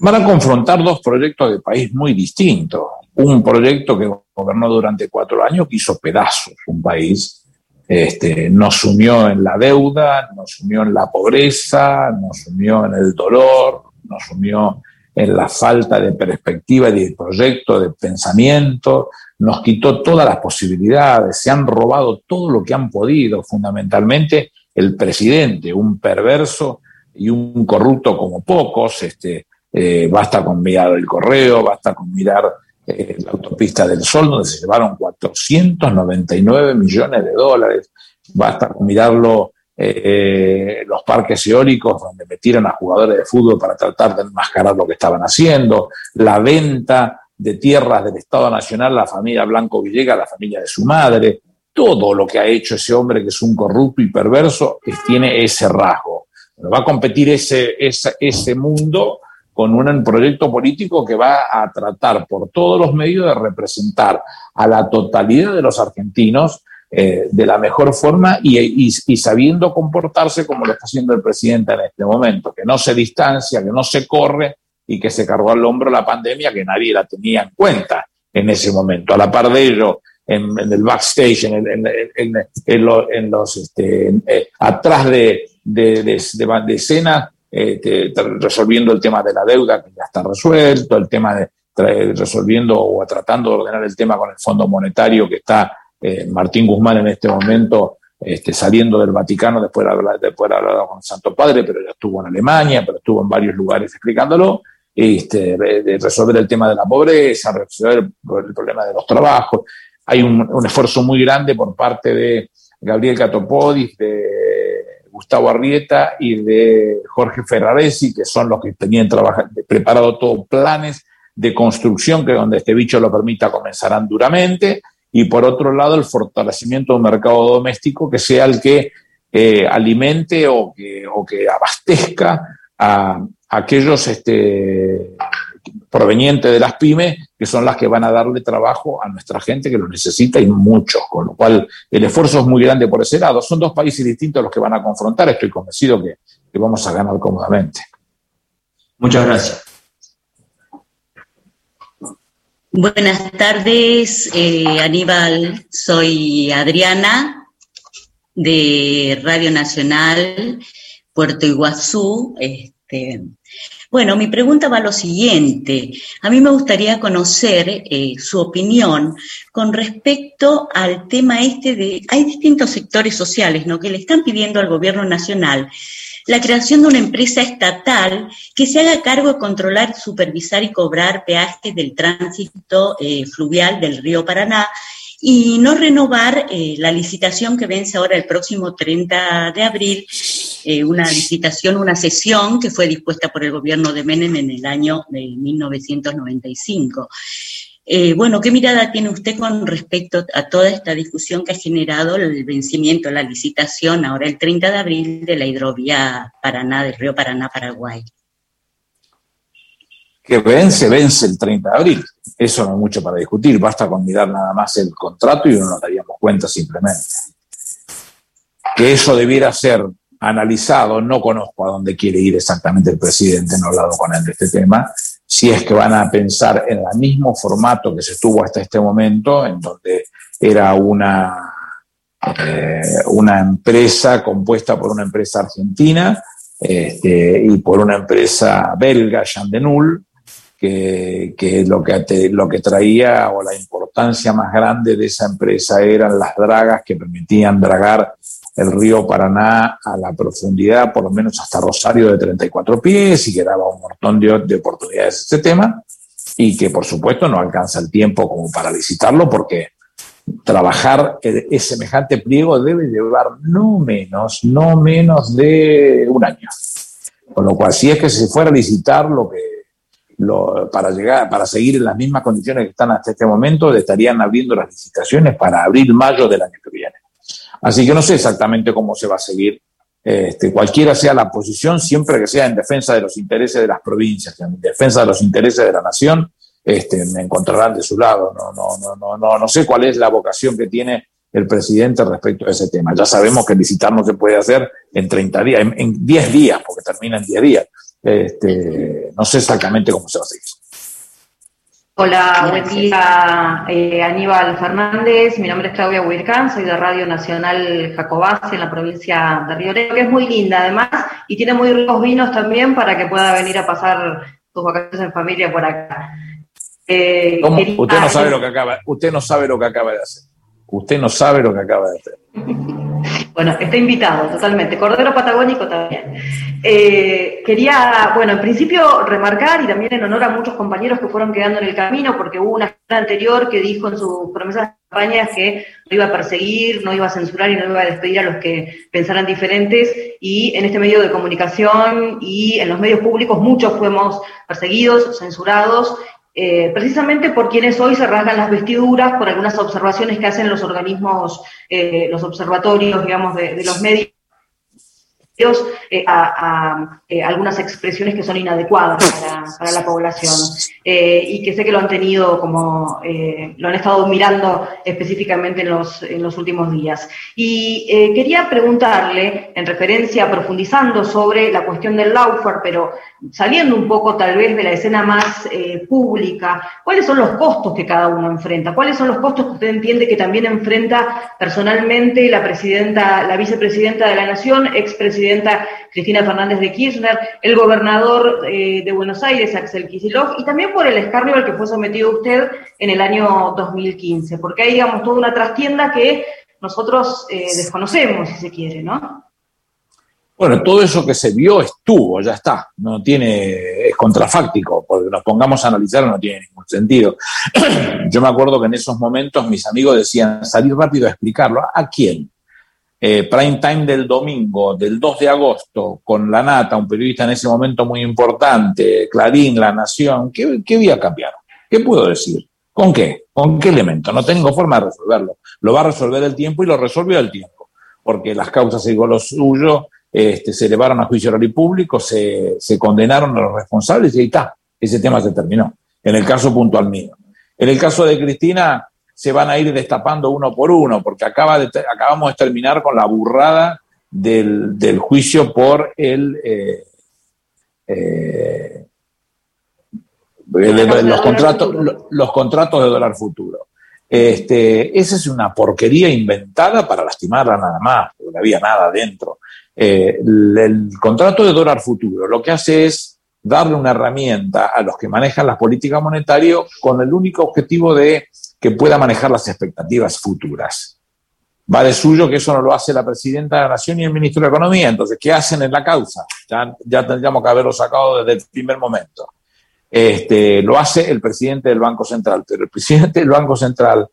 Speaker 2: Van a confrontar dos proyectos de país muy distintos. Un proyecto que gobernó durante cuatro años, que hizo pedazos un país, este, nos unió en la deuda, nos unió en la pobreza, nos unió en el dolor, nos unió en la falta de perspectiva y de proyecto, de pensamiento, nos quitó todas las posibilidades, se han robado todo lo que han podido, fundamentalmente el presidente, un perverso y un corrupto como pocos, este, eh, basta con mirar el correo, basta con mirar eh, la autopista del Sol, donde se llevaron 499 millones de dólares, basta mirarlo eh, los parques eólicos donde metieron a jugadores de fútbol para tratar de enmascarar lo que estaban haciendo, la venta de tierras del Estado Nacional, la familia Blanco Villegas, la familia de su madre, todo lo que ha hecho ese hombre que es un corrupto y perverso tiene ese rasgo. va a competir ese, ese, ese mundo con un proyecto político que va a tratar por todos los medios de representar a la totalidad de los argentinos eh, de la mejor forma y, sabiendo comportarse como lo está haciendo el presidente en este momento, que no se distancia, que no se corre y que se cargó al hombro la pandemia que nadie la tenía en cuenta en ese momento. A la par de ello, en, el backstage, en, en, los, atrás de, de, escena, eh, resolviendo el tema de la deuda que ya está resuelto, el tema de resolviendo o tratando de ordenar el tema con el Fondo Monetario que está eh, Martín Guzmán en este momento este, saliendo del Vaticano después de, haber, hablado con el Santo Padre, pero ya estuvo en Alemania, pero estuvo en varios lugares explicándolo, este, de resolver el tema de la pobreza, resolver el, problema de los trabajos. Hay un, esfuerzo muy grande por parte de Gabriel Catopodis, de Gustavo Arrieta y de Jorge Ferraresi, que son los que tenían preparado todos planes de construcción que donde este bicho lo permita comenzarán duramente. Y por otro lado el fortalecimiento de un mercado doméstico que sea el que eh, alimente o que, o que abastezca a, aquellos este, provenientes de las pymes, que son las que van a darle trabajo a nuestra gente que lo necesita y mucho, con lo cual el esfuerzo es muy grande por ese lado. Son dos países distintos los que van a confrontar, estoy convencido que, que vamos a ganar cómodamente.
Speaker 10: Muchas gracias.
Speaker 8: Buenas tardes, eh, Aníbal. Soy Adriana de Radio Nacional Puerto Iguazú. Este, bueno, mi pregunta va a lo siguiente. A mí me gustaría conocer eh, su opinión con respecto al tema este de, hay distintos sectores sociales, ¿no? Que le están pidiendo al gobierno nacional la creación de una empresa estatal que se haga cargo de controlar, supervisar y cobrar peajes del tránsito eh, fluvial del río Paraná y no renovar eh, la licitación que vence ahora el próximo 30 de abril, eh, una licitación, una sesión que fue dispuesta por el gobierno de Menem en el año de 1995. Eh, bueno, ¿qué mirada tiene usted con respecto a toda esta discusión que ha generado el vencimiento, la licitación ahora el 30 de abril de la hidrovía Paraná, del río Paraná-Paraguay?
Speaker 2: Que vence, vence el 30 de abril. Eso no hay mucho para discutir, basta con mirar nada más el contrato y no nos daríamos cuenta simplemente. Que eso debiera ser analizado, no conozco a dónde quiere ir exactamente el presidente, no he hablado con él de este tema, si es que van a pensar en el mismo formato que se estuvo hasta este momento, en donde era una, eh, una empresa compuesta por una empresa argentina este, y por una empresa belga, Jean Denul, que, que, lo, que lo que traía o la importancia más grande de esa empresa eran las dragas que permitían dragar el río Paraná a la profundidad, por lo menos hasta Rosario, de 34 pies y que daba un montón de, oportunidades este tema y que por supuesto no alcanza el tiempo como para licitarlo porque trabajar ese semejante pliego debe llevar no menos, no menos de un año. Con lo cual, si es que se fuera a licitar lo que lo, para llegar, para seguir en las mismas condiciones que están hasta este momento, estarían abriendo las licitaciones para abril, mayo del año que viene. Así que no sé exactamente cómo se va a seguir. Este, cualquiera sea la posición, siempre que sea en defensa de los intereses de las provincias, en defensa de los intereses de la nación, este, me encontrarán de su lado. No, no, no, no, no, no sé cuál es la vocación que tiene el presidente respecto a ese tema. Ya sabemos que licitar no se puede hacer en 30 días, en, 10 días, porque termina en 10 días. Este, no sé exactamente cómo se va a seguir.
Speaker 11: Hola, buen día eh, Aníbal Fernández, mi nombre es Claudia Huircán, soy de Radio Nacional Jacobás en la provincia de Río Negro, que es muy linda además y tiene muy ricos vinos también para que pueda venir a pasar sus vacaciones en familia por acá.
Speaker 2: Eh, usted no sabe lo que acaba, usted no sabe lo que acaba de hacer. Usted no sabe lo que acaba de hacer. [laughs]
Speaker 11: Bueno, está invitado totalmente. Cordero Patagónico también. Eh, quería, bueno, en principio remarcar y también en honor a muchos compañeros que fueron quedando en el camino, porque hubo una anterior que dijo en sus promesas de campaña que no iba a perseguir, no iba a censurar y no iba a despedir a los que pensaran diferentes. Y en este medio de comunicación y en los medios públicos muchos fuimos perseguidos, censurados eh, precisamente por quienes hoy se rasgan las vestiduras por algunas observaciones que hacen los organismos, eh, los observatorios, digamos, de los medios eh, a, eh, algunas expresiones que son inadecuadas para, la población eh, y que sé que lo han tenido como, lo han estado mirando específicamente en los, en los últimos días. Y quería preguntarle, en referencia, profundizando sobre la cuestión del Laufer, pero saliendo un poco tal vez de la escena más pública, ¿cuáles son los costos que cada uno enfrenta? ¿Cuáles son los costos que usted entiende que también enfrenta personalmente la presidenta, la vicepresidenta de la Nación, expresidenta Cristina Fernández de Kirchner, el gobernador eh, de Buenos Aires, Axel Kicillof, y también por el escarnio al que fue sometido usted en el año 2015, porque hay, digamos, toda una trastienda que nosotros eh, desconocemos, si se quiere, ¿no?
Speaker 2: Bueno, todo eso que se vio estuvo, ya está, no tiene, es contrafáctico, porque nos pongamos a analizar no tiene ningún sentido. [clears throat] Yo me acuerdo que en esos momentos mis amigos decían, salir rápido a explicarlo, ¿a quién? Eh, prime time del domingo, del 2 de agosto, con La Nata, un periodista en ese momento muy importante, Clarín, La Nación, ¿qué, qué día cambiaron? ¿Qué puedo decir? ¿Con qué? ¿Con qué elemento? No tengo forma de resolverlo. Lo va a resolver el tiempo y lo resolvió el tiempo, porque las causas, digo lo suyo, este, se elevaron a juicio oral y público, se, se condenaron a los responsables y ahí está. Ese tema se terminó. En el caso puntual mío. En el caso de Cristina, se van a ir destapando uno por uno, porque acaba de, acabamos de terminar con la burrada del, juicio por el... Eh, eh, los, contratos, los contratos de dólar futuro. Este, esa es una porquería inventada para lastimarla nada más, porque no había nada dentro. Eh, el, contrato de dólar futuro lo que hace es darle una herramienta a los que manejan la política monetaria con el único objetivo de que pueda manejar las expectativas futuras. Va de suyo que eso no lo hace la presidenta de la Nación y el ministro de Economía. Entonces, ¿qué hacen en la causa? Ya, ya tendríamos que haberlo sacado desde el primer momento. Este, lo hace el presidente del Banco Central, pero el presidente del Banco Central,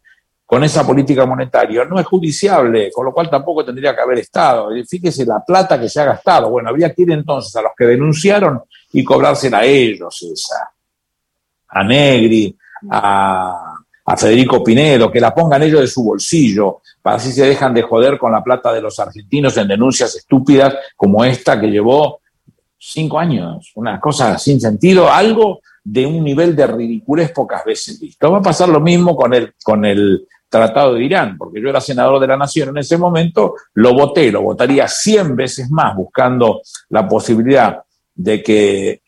Speaker 2: con esa política monetaria, no es judiciable, con lo cual tampoco tendría que haber estado. Fíjese la plata que se ha gastado. Bueno, habría que ir entonces a los que denunciaron y cobrársela a ellos esa. A Negri, a, a Federico Pinedo, que la pongan ellos de su bolsillo, para así se dejan de joder con la plata de los argentinos en denuncias estúpidas como esta que llevó cinco años, una cosa sin sentido, algo de un nivel de ridiculez pocas veces visto. Va a pasar lo mismo con el, con el Tratado de Irán, porque yo era senador de la Nación en ese momento, lo voté, lo votaría cien veces más buscando la posibilidad de que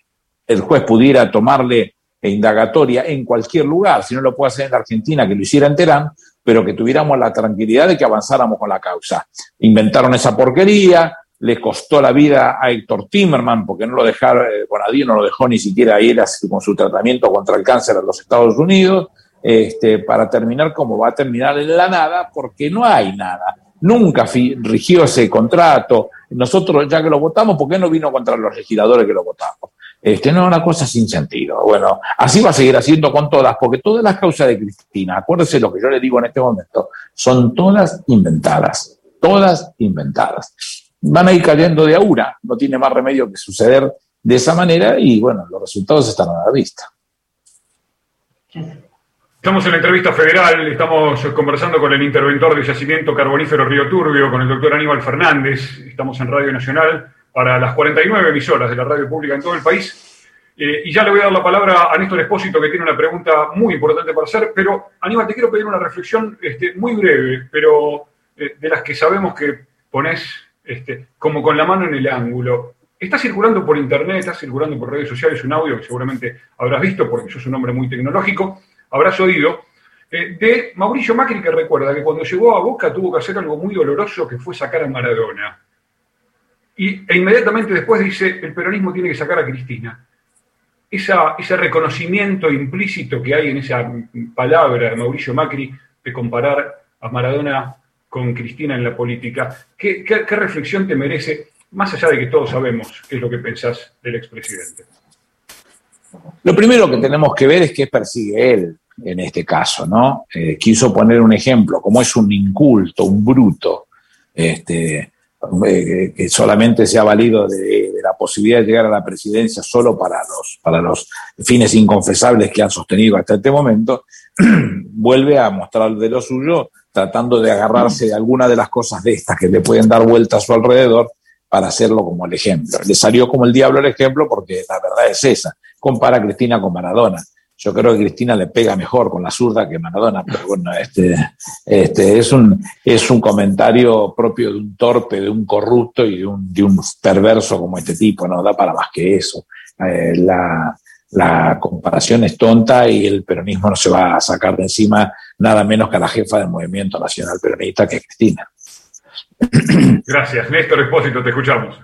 Speaker 2: el juez pudiera tomarle e indagatoria en cualquier lugar, si no lo puede hacer en Argentina, que lo hiciera en Terán, pero que tuviéramos la tranquilidad de que avanzáramos con la causa. Inventaron esa porquería, le costó la vida a Héctor Timerman, porque no lo dejaron, eh, Bonadío no lo dejó ni siquiera ir con su tratamiento contra el cáncer en los Estados Unidos, este, para terminar como va a terminar en la nada, porque no hay nada. Nunca rigió ese contrato. Nosotros, ya que lo votamos, ¿por qué no vino contra los legisladores que lo votamos? Este, no, una cosa sin sentido. Bueno, así va a seguir haciendo con todas, porque todas las causas de Cristina, acuérdese lo que yo le digo en este momento, son todas inventadas, todas inventadas. Van a ir cayendo de aura, no tiene más remedio que suceder de esa manera y bueno, los resultados están a la vista.
Speaker 1: Estamos en la entrevista federal, estamos conversando con el interventor de yacimiento carbonífero Río Turbio, con el doctor Aníbal Fernández, estamos en Radio Nacional para las 49 emisoras de la radio pública en todo el país. Eh, y ya le voy a dar la palabra a Néstor Espósito, que tiene una pregunta muy importante para hacer, pero Aníbal, te quiero pedir una reflexión este, muy breve, pero eh, de las que sabemos que pones este, como con la mano en el ángulo. Está circulando por internet, está circulando por redes sociales un audio que seguramente habrás visto porque sos un hombre muy tecnológico, habrás oído, eh, de Mauricio Macri que recuerda que cuando llegó a Boca tuvo que hacer algo muy doloroso que fue sacar a Maradona. Y, e inmediatamente después dice, el peronismo tiene que sacar a Cristina. Esa, ese reconocimiento implícito que hay en esa palabra de Mauricio Macri de comparar a Maradona con Cristina en la política, ¿qué, reflexión te merece, más allá de que todos sabemos qué es lo que pensás del expresidente?
Speaker 2: Lo primero que tenemos que ver es qué persigue él en este caso, ¿no? Eh, quiso poner un ejemplo, como es un inculto, un bruto, este, eh, que solamente se ha valido de, la posibilidad de llegar a la presidencia solo para los, para los fines inconfesables que han sostenido hasta este momento, [clears throat] vuelve a mostrar de lo suyo, tratando de agarrarse de alguna de las cosas de estas que le pueden dar vuelta a su alrededor para hacerlo como el ejemplo. Le salió como el diablo el ejemplo porque la verdad es esa compara a Cristina con Maradona. Yo creo que Cristina le pega mejor con la zurda que Maradona, pero bueno, este, este es, un, es un comentario propio de un torpe, de un corrupto y de un, de un perverso como este tipo, no da para más que eso. Eh, la, la comparación es tonta y el peronismo no se va a sacar de encima nada menos que a la jefa del movimiento nacional peronista, que es Cristina.
Speaker 1: Gracias. Néstor Espósito, te escuchamos.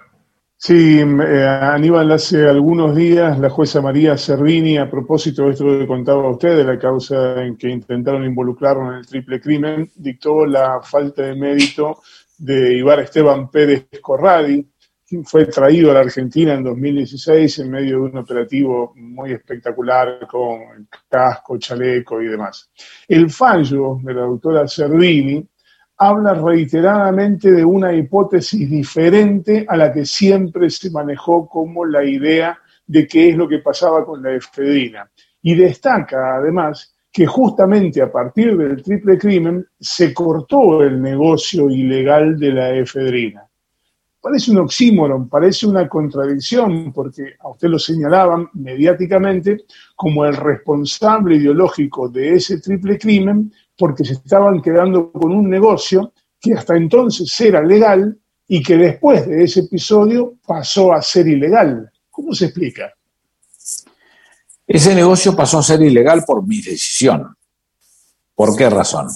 Speaker 3: Sí, eh, Aníbal, hace algunos días la jueza María Cervini, a propósito de esto que contaba usted, de la causa en que intentaron involucrarlo en el triple crimen, dictó la falta de mérito de Ibar Esteban Pérez Corradi, quien fue traído a la Argentina en 2016 en medio de un operativo muy espectacular con casco, chaleco y demás. El fallo de la doctora Cervini habla reiteradamente de una hipótesis diferente a la que siempre se manejó como la idea de qué es lo que pasaba con la efedrina. Y destaca además que justamente a partir del triple crimen se cortó el negocio ilegal de la efedrina. Parece un oxímoron, parece una contradicción, porque a usted lo señalaban mediáticamente como el responsable ideológico de ese triple crimen, porque se estaban quedando con un negocio que hasta entonces era legal y que después de ese episodio pasó a ser ilegal. ¿Cómo se explica?
Speaker 2: Ese negocio pasó a ser ilegal por mi decisión. ¿Por qué razón?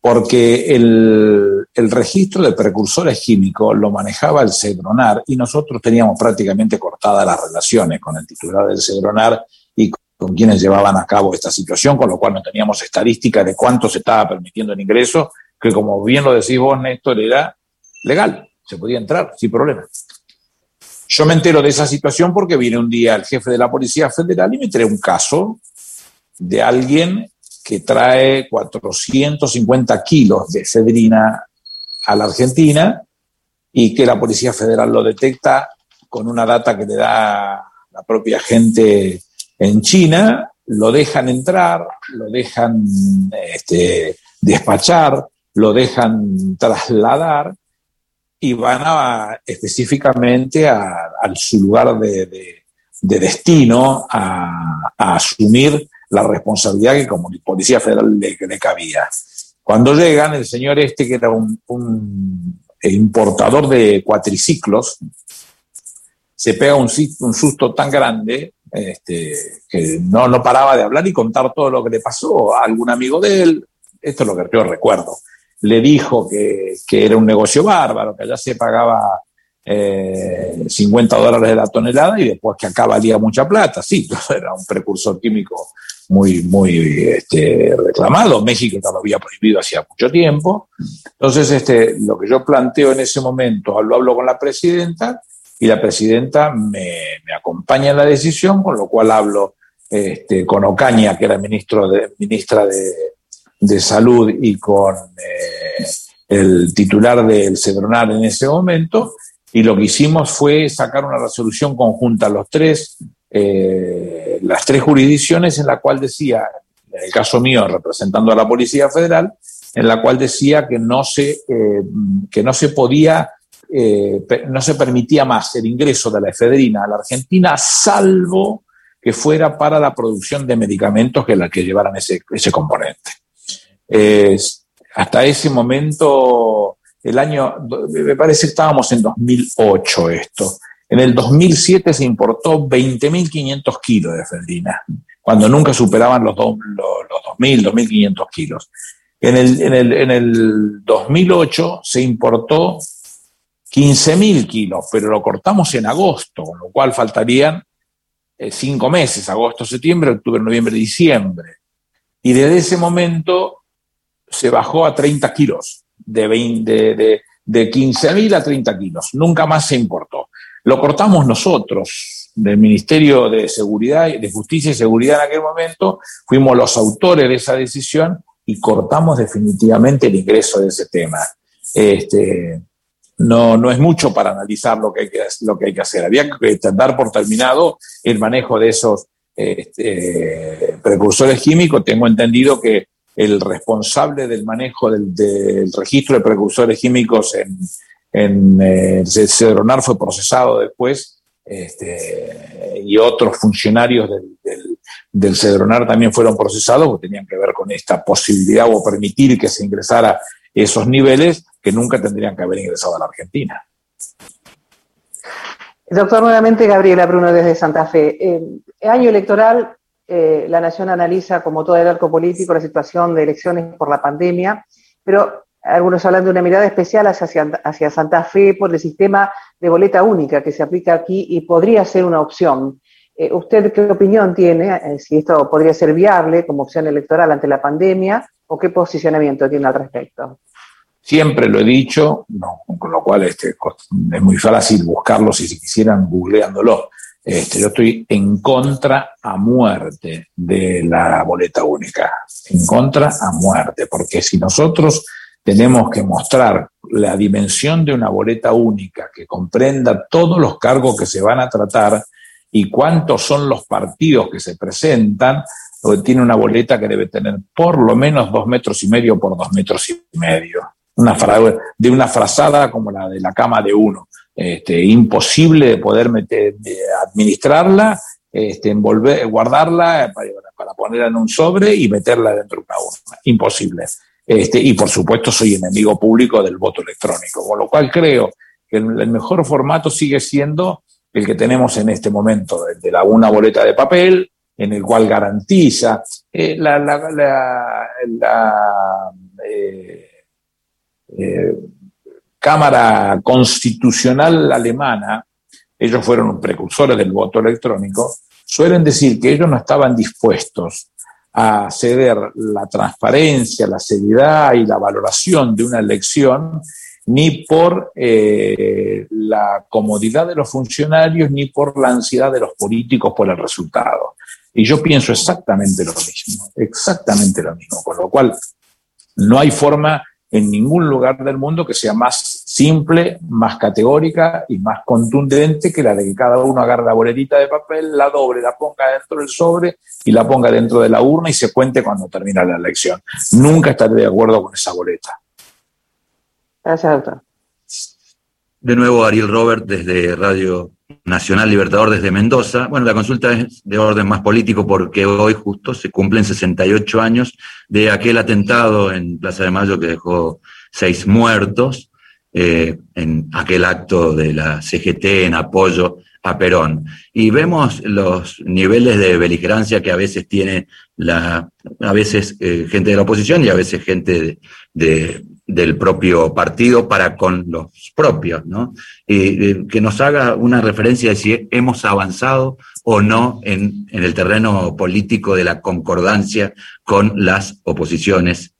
Speaker 2: Porque el, registro de precursores químicos lo manejaba el Cedronar y nosotros teníamos prácticamente cortadas las relaciones con el titular del Cedronar y con quienes llevaban a cabo esta situación, con lo cual no teníamos estadística de cuánto se estaba permitiendo el ingreso, que como bien lo decís vos, Néstor, era legal, se podía entrar sin problema. Yo me entero de esa situación porque viene un día el jefe de la Policía Federal y me trae un caso de alguien que trae 450 kilos de cedrina a la Argentina y que la Policía Federal lo detecta con una data que le da la propia gente en China lo dejan entrar, lo dejan este, despachar, lo dejan trasladar y van específicamente a, su lugar de, destino a, asumir la responsabilidad que como policía federal le, cabía. Cuando llegan, el señor este, que era un, importador de cuatriciclos, se pega un susto tan grande este, que no, no paraba de hablar y contar todo lo que le pasó a algún amigo de él. Esto es lo que yo recuerdo. Le dijo que, que era un negocio bárbaro, que allá se pagaba eh, 50 dólares de la tonelada y después que acá valía mucha plata. Sí, [laughs] era un precursor químico muy, muy este, reclamado. México ya lo había prohibido hacía mucho tiempo. Entonces, este, lo que yo planteo en ese momento, lo hablo con la presidenta, y la presidenta me, acompaña en la decisión, con lo cual hablo este, con Ocaña, que era ministro de, ministra de, Salud, y con eh, el titular del Cedronar en ese momento, y lo que hicimos fue sacar una resolución conjunta los tres, eh, las tres jurisdicciones en la cual decía, en el caso mío representando a la Policía Federal, en la cual decía que no se, eh, que no se podía, eh, no se permitía más el ingreso de la efedrina a la Argentina, salvo que fuera para la producción de medicamentos que, la, que llevaran ese, ese componente. hasta ese momento, el año, me parece que estábamos en 2008 esto. En el 2007 se importó 20.500 kilos de efedrina, cuando nunca superaban los, los, los 2.000, 2.500 kilos. En el, en el, en el 2008 se importó 15.000 kilos, pero lo cortamos en agosto, con lo cual faltarían eh, cinco meses, agosto, septiembre, octubre, noviembre, diciembre. Y desde ese momento se bajó a 30 kilos, de, 20, de, de 15.000 a 30 kilos. Nunca más se importó. Lo cortamos nosotros, del Ministerio de Seguridad, de Justicia y Seguridad en aquel momento, fuimos los autores de esa decisión y cortamos definitivamente el ingreso de ese tema. Este, no, no es mucho para analizar lo que hay que, lo que, hay que hacer. Había que dar por terminado el manejo de esos este, precursores químicos. Tengo entendido que el responsable del manejo del, registro de precursores químicos en, en eh, Cedronar fue procesado después este, y otros funcionarios del, Cedronar también fueron procesados, que tenían que ver con esta posibilidad o permitir que se ingresara esos niveles que nunca tendrían que haber ingresado a la Argentina.
Speaker 4: Doctor, nuevamente Gabriela Bruno desde Santa Fe. Año electoral, eh, la Nación analiza, como todo el arco político, la situación de elecciones por la pandemia, pero algunos hablan de una mirada especial hacia, hacia Santa Fe por el sistema de boleta única que se aplica aquí y podría ser una opción. Eh, ¿Usted qué opinión tiene? Eh, si esto podría ser viable como opción electoral ante la pandemia o qué posicionamiento tiene al respecto.
Speaker 2: Siempre lo he dicho, con lo cual este, es muy fácil buscarlo si se quisieran googleándolo. Este, yo estoy en contra a muerte de la boleta única, en contra a muerte, porque si nosotros tenemos que mostrar la dimensión de una boleta única que comprenda todos los cargos que se van a tratar, y cuántos son los partidos que se presentan, tiene una boleta que debe tener por lo menos dos metros y medio por dos metros y medio. Una de una frazada como la de la cama de uno. Este, imposible de poder meter, de administrarla, este, envolver, guardarla para, para, ponerla en un sobre y meterla dentro de una urna. Imposible. Este, y por supuesto soy enemigo público del voto electrónico, con lo cual creo que el mejor formato sigue siendo el que tenemos en este momento, el de la una boleta de papel, en el cual garantiza eh, la, eh, eh, Cámara Constitucional alemana, ellos fueron precursores del voto electrónico, suelen decir que ellos no estaban dispuestos a ceder la transparencia, la seriedad y la valoración de una elección ni por eh, la comodidad de los funcionarios, ni por la ansiedad de los políticos por el resultado. Y yo pienso exactamente lo mismo, exactamente lo mismo, con lo cual no hay forma en ningún lugar del mundo que sea más simple, más categórica y más contundente que la de que cada uno agarre la boletita de papel, la doble, la ponga dentro del sobre y la ponga dentro de la urna y se cuente cuando termina la elección. Nunca estaré de acuerdo con esa boleta.
Speaker 8: Gracias, doctor.
Speaker 6: De nuevo, Ariel Robert desde Radio Nacional Libertador desde Mendoza. Bueno, la consulta es de orden más político porque hoy justo se cumplen 68 años de aquel atentado en Plaza de Mayo que dejó seis muertos eh, en aquel acto de la CGT en apoyo a Perón. Y vemos los niveles de beligerancia que a veces tiene la, a veces eh, gente de la oposición y a veces gente de, del propio partido para con los propios, ¿no? Y que nos haga una referencia de si hemos avanzado o no en, en el terreno político de la concordancia con las oposiciones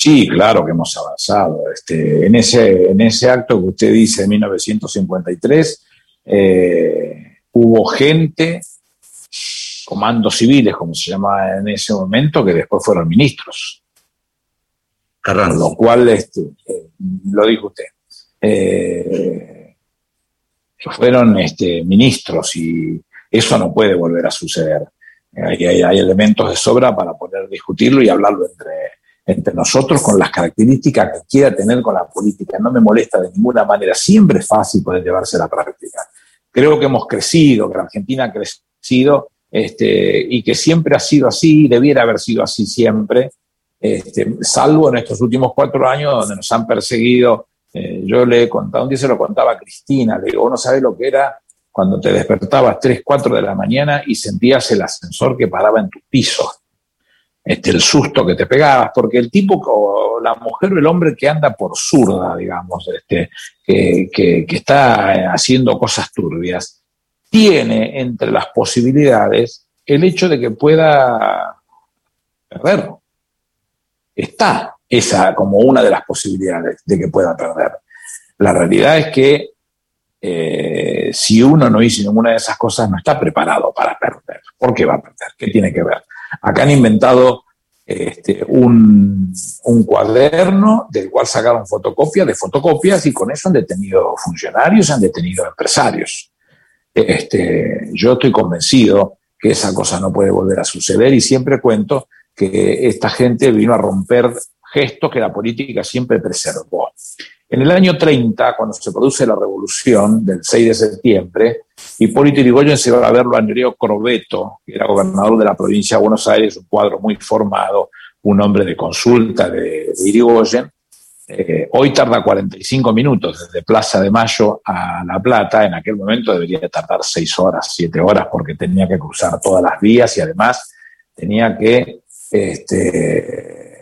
Speaker 2: Sí, claro que hemos avanzado. Este, en, ese, en ese acto que usted dice de 1953, eh, hubo gente, comandos civiles, como se llamaba en ese momento, que después fueron ministros. Lo cual, este, eh, lo dijo usted. Eh, fueron este, ministros y eso no puede volver a suceder. Hay, elementos de sobra para poder discutirlo y hablarlo entre, nosotros con las características que quiera tener con la política. No me molesta de ninguna manera. Siempre es fácil poder llevarse a la práctica. Creo que hemos crecido, que la Argentina ha crecido este, y que siempre ha sido así, debiera haber sido así siempre, este, salvo en estos últimos cuatro años donde nos han perseguido. Eh, yo le he contado, un día se lo contaba a Cristina, le digo, no sabe lo que era cuando te despertabas 3, 4 de la mañana y sentías el ascensor que paraba en tu piso este, el susto que te pegabas, porque el tipo, o la mujer o el hombre que anda por zurda, digamos, este, que, está haciendo cosas turbias, tiene entre las posibilidades el hecho de que pueda perder. Está esa como una de las posibilidades de que pueda perder. La realidad es que eh, si uno no hizo ninguna de esas cosas, no está preparado para perder. ¿Por qué va a perder? ¿Qué tiene que ver? Acá han inventado este, un, cuaderno del cual sacaron fotocopias de fotocopias y con eso han detenido funcionarios, han detenido empresarios. Este, yo estoy convencido que esa cosa no puede volver a suceder y siempre cuento que esta gente vino a romper gestos que la política siempre preservó. En el año 30, cuando se produce la revolución del 6 de septiembre, Hipólito Yrigoyen se va a verlo a Nereo Crobeto, que era gobernador de la provincia de Buenos Aires, un cuadro muy formado, un hombre de consulta de, de Irigoyen. Eh, hoy tarda 45 minutos desde Plaza de Mayo a La Plata, en aquel momento debería tardar 6 horas, 7 horas, porque tenía que cruzar todas las vías y además tenía que este,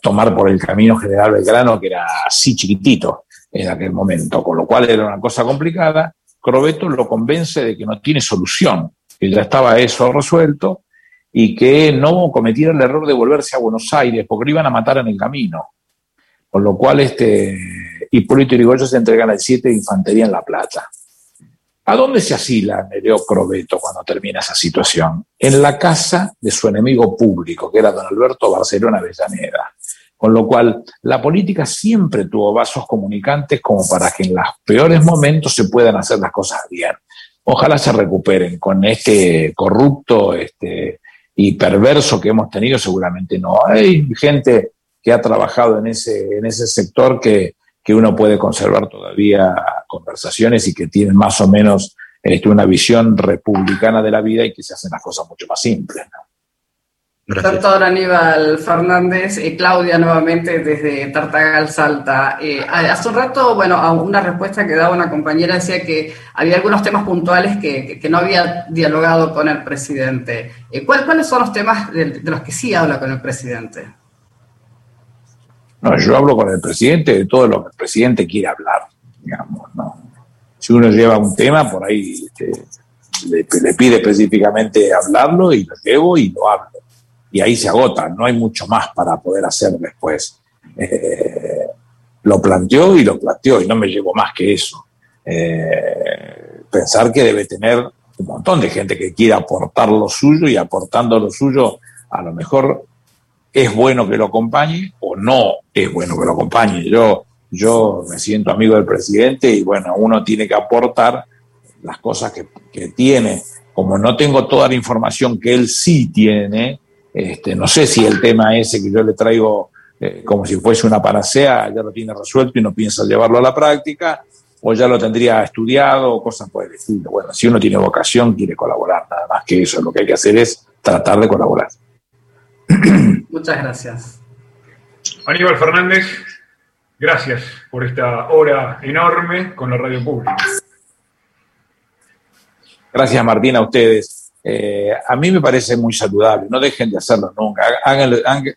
Speaker 2: tomar por el camino General Belgrano, que era así chiquitito en aquel momento, con lo cual era una cosa complicada. Crobeto lo convence de que no tiene solución, que ya estaba eso resuelto y que no cometiera el error de volverse a Buenos Aires porque lo iban a matar en el camino. Con lo cual este, Hipólito Yrigoyen se entregan al 7 de Infantería en La Plata. ¿A dónde se asila Nereo Crobeto cuando termina esa situación? En la casa de su enemigo público, que era don Alberto Barcelona Avellaneda. Con lo cual, la política siempre tuvo vasos comunicantes como para que en los peores momentos se puedan hacer las cosas bien. Ojalá se recuperen con este corrupto este, y perverso que hemos tenido, seguramente no. Hay gente que ha trabajado en ese, en ese sector que, que uno puede conservar todavía conversaciones y que tienen más o menos este, una visión republicana de la vida y que se hacen las cosas mucho más simples.
Speaker 7: Doctor Aníbal Fernández, y Claudia nuevamente desde Tartagal Salta. Eh, hace un rato, bueno, a una respuesta que daba una compañera decía que había algunos temas puntuales que, no había dialogado con el presidente. Eh, ¿Cuáles son los temas de los que sí habla con el presidente?
Speaker 2: No, yo hablo con el presidente de todo lo que el presidente quiere hablar, digamos, ¿no? Si uno lleva un tema, por ahí este, le, pide específicamente hablarlo y lo llevo y lo hablo. Y ahí se agota, no hay mucho más para poder hacer después. Eh, lo planteó y lo planteó y no me llevo más que eso. Eh, pensar que debe tener un montón de gente que quiere aportar lo suyo y aportando lo suyo a lo mejor es bueno que lo acompañe o no es bueno que lo acompañe. Yo, yo me siento amigo del presidente y bueno, uno tiene que aportar las cosas que, tiene. Como no tengo toda la información que él sí tiene, este, no sé si el tema ese que yo le traigo eh, como si fuese una panacea ya lo tiene resuelto y no piensa llevarlo a la práctica, o ya lo tendría estudiado o cosas por el estilo. Bueno, si uno tiene vocación, quiere colaborar, nada más que eso. Lo que hay que hacer es tratar de colaborar. [coughs]
Speaker 7: Muchas gracias.
Speaker 1: Aníbal Fernández, gracias por esta hora enorme con la radio pública.
Speaker 2: Gracias, Martín, a ustedes. Eh, a mí me parece muy saludable, no dejen de hacerlo nunca,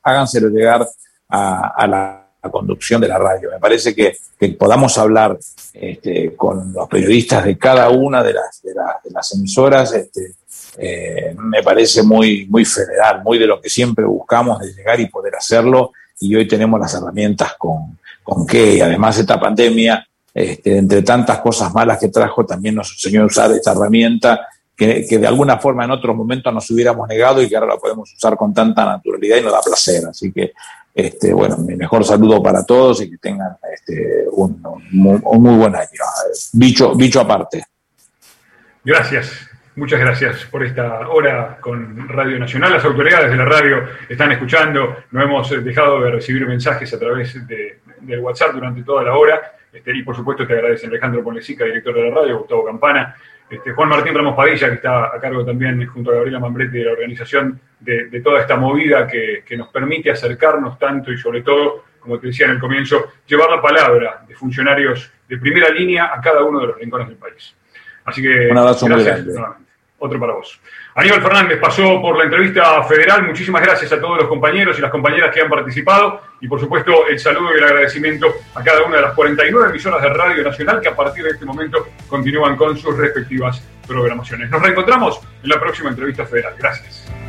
Speaker 2: háganselo llegar a, la, conducción de la radio. Me parece que, podamos hablar este, con los periodistas de cada una de las, de, las emisoras este, eh, me parece muy, muy federal, muy de lo que siempre buscamos de llegar y poder hacerlo y hoy tenemos las herramientas con, con qué. Y además esta pandemia, este, entre tantas cosas malas que trajo, también nos enseñó a usar esta herramienta que, que, de alguna forma en otros momentos nos hubiéramos negado y que ahora la podemos usar con tanta naturalidad y nos da placer. Así que, este, bueno, mi mejor saludo para todos y que tengan este, un, un, un muy buen año. Bicho, bicho aparte.
Speaker 1: Gracias. Muchas gracias por esta hora con Radio Nacional. Las autoridades de la radio están escuchando. No hemos dejado de recibir mensajes a través de, del WhatsApp durante toda la hora. Este, y por supuesto te agradecen Alejandro Ponlesica, director de la radio, Gustavo Campana, este, Juan Martín Ramos Padilla, que está a cargo también junto a Gabriela Mambretti de la organización de, de toda esta movida que, que, nos permite acercarnos tanto y sobre todo, como te decía en el comienzo, llevar la palabra de funcionarios de primera línea a cada uno de los rincones del país. Así que
Speaker 2: un abrazo gracias, muy grande
Speaker 1: otro para vos. Aníbal Fernández pasó por la entrevista federal. Muchísimas gracias a todos los compañeros y las compañeras que han participado. Y por supuesto, el saludo y el agradecimiento a cada una de las 49 emisoras de Radio Nacional que a partir de este momento continúan con sus respectivas programaciones. Nos reencontramos en la próxima entrevista federal. Gracias.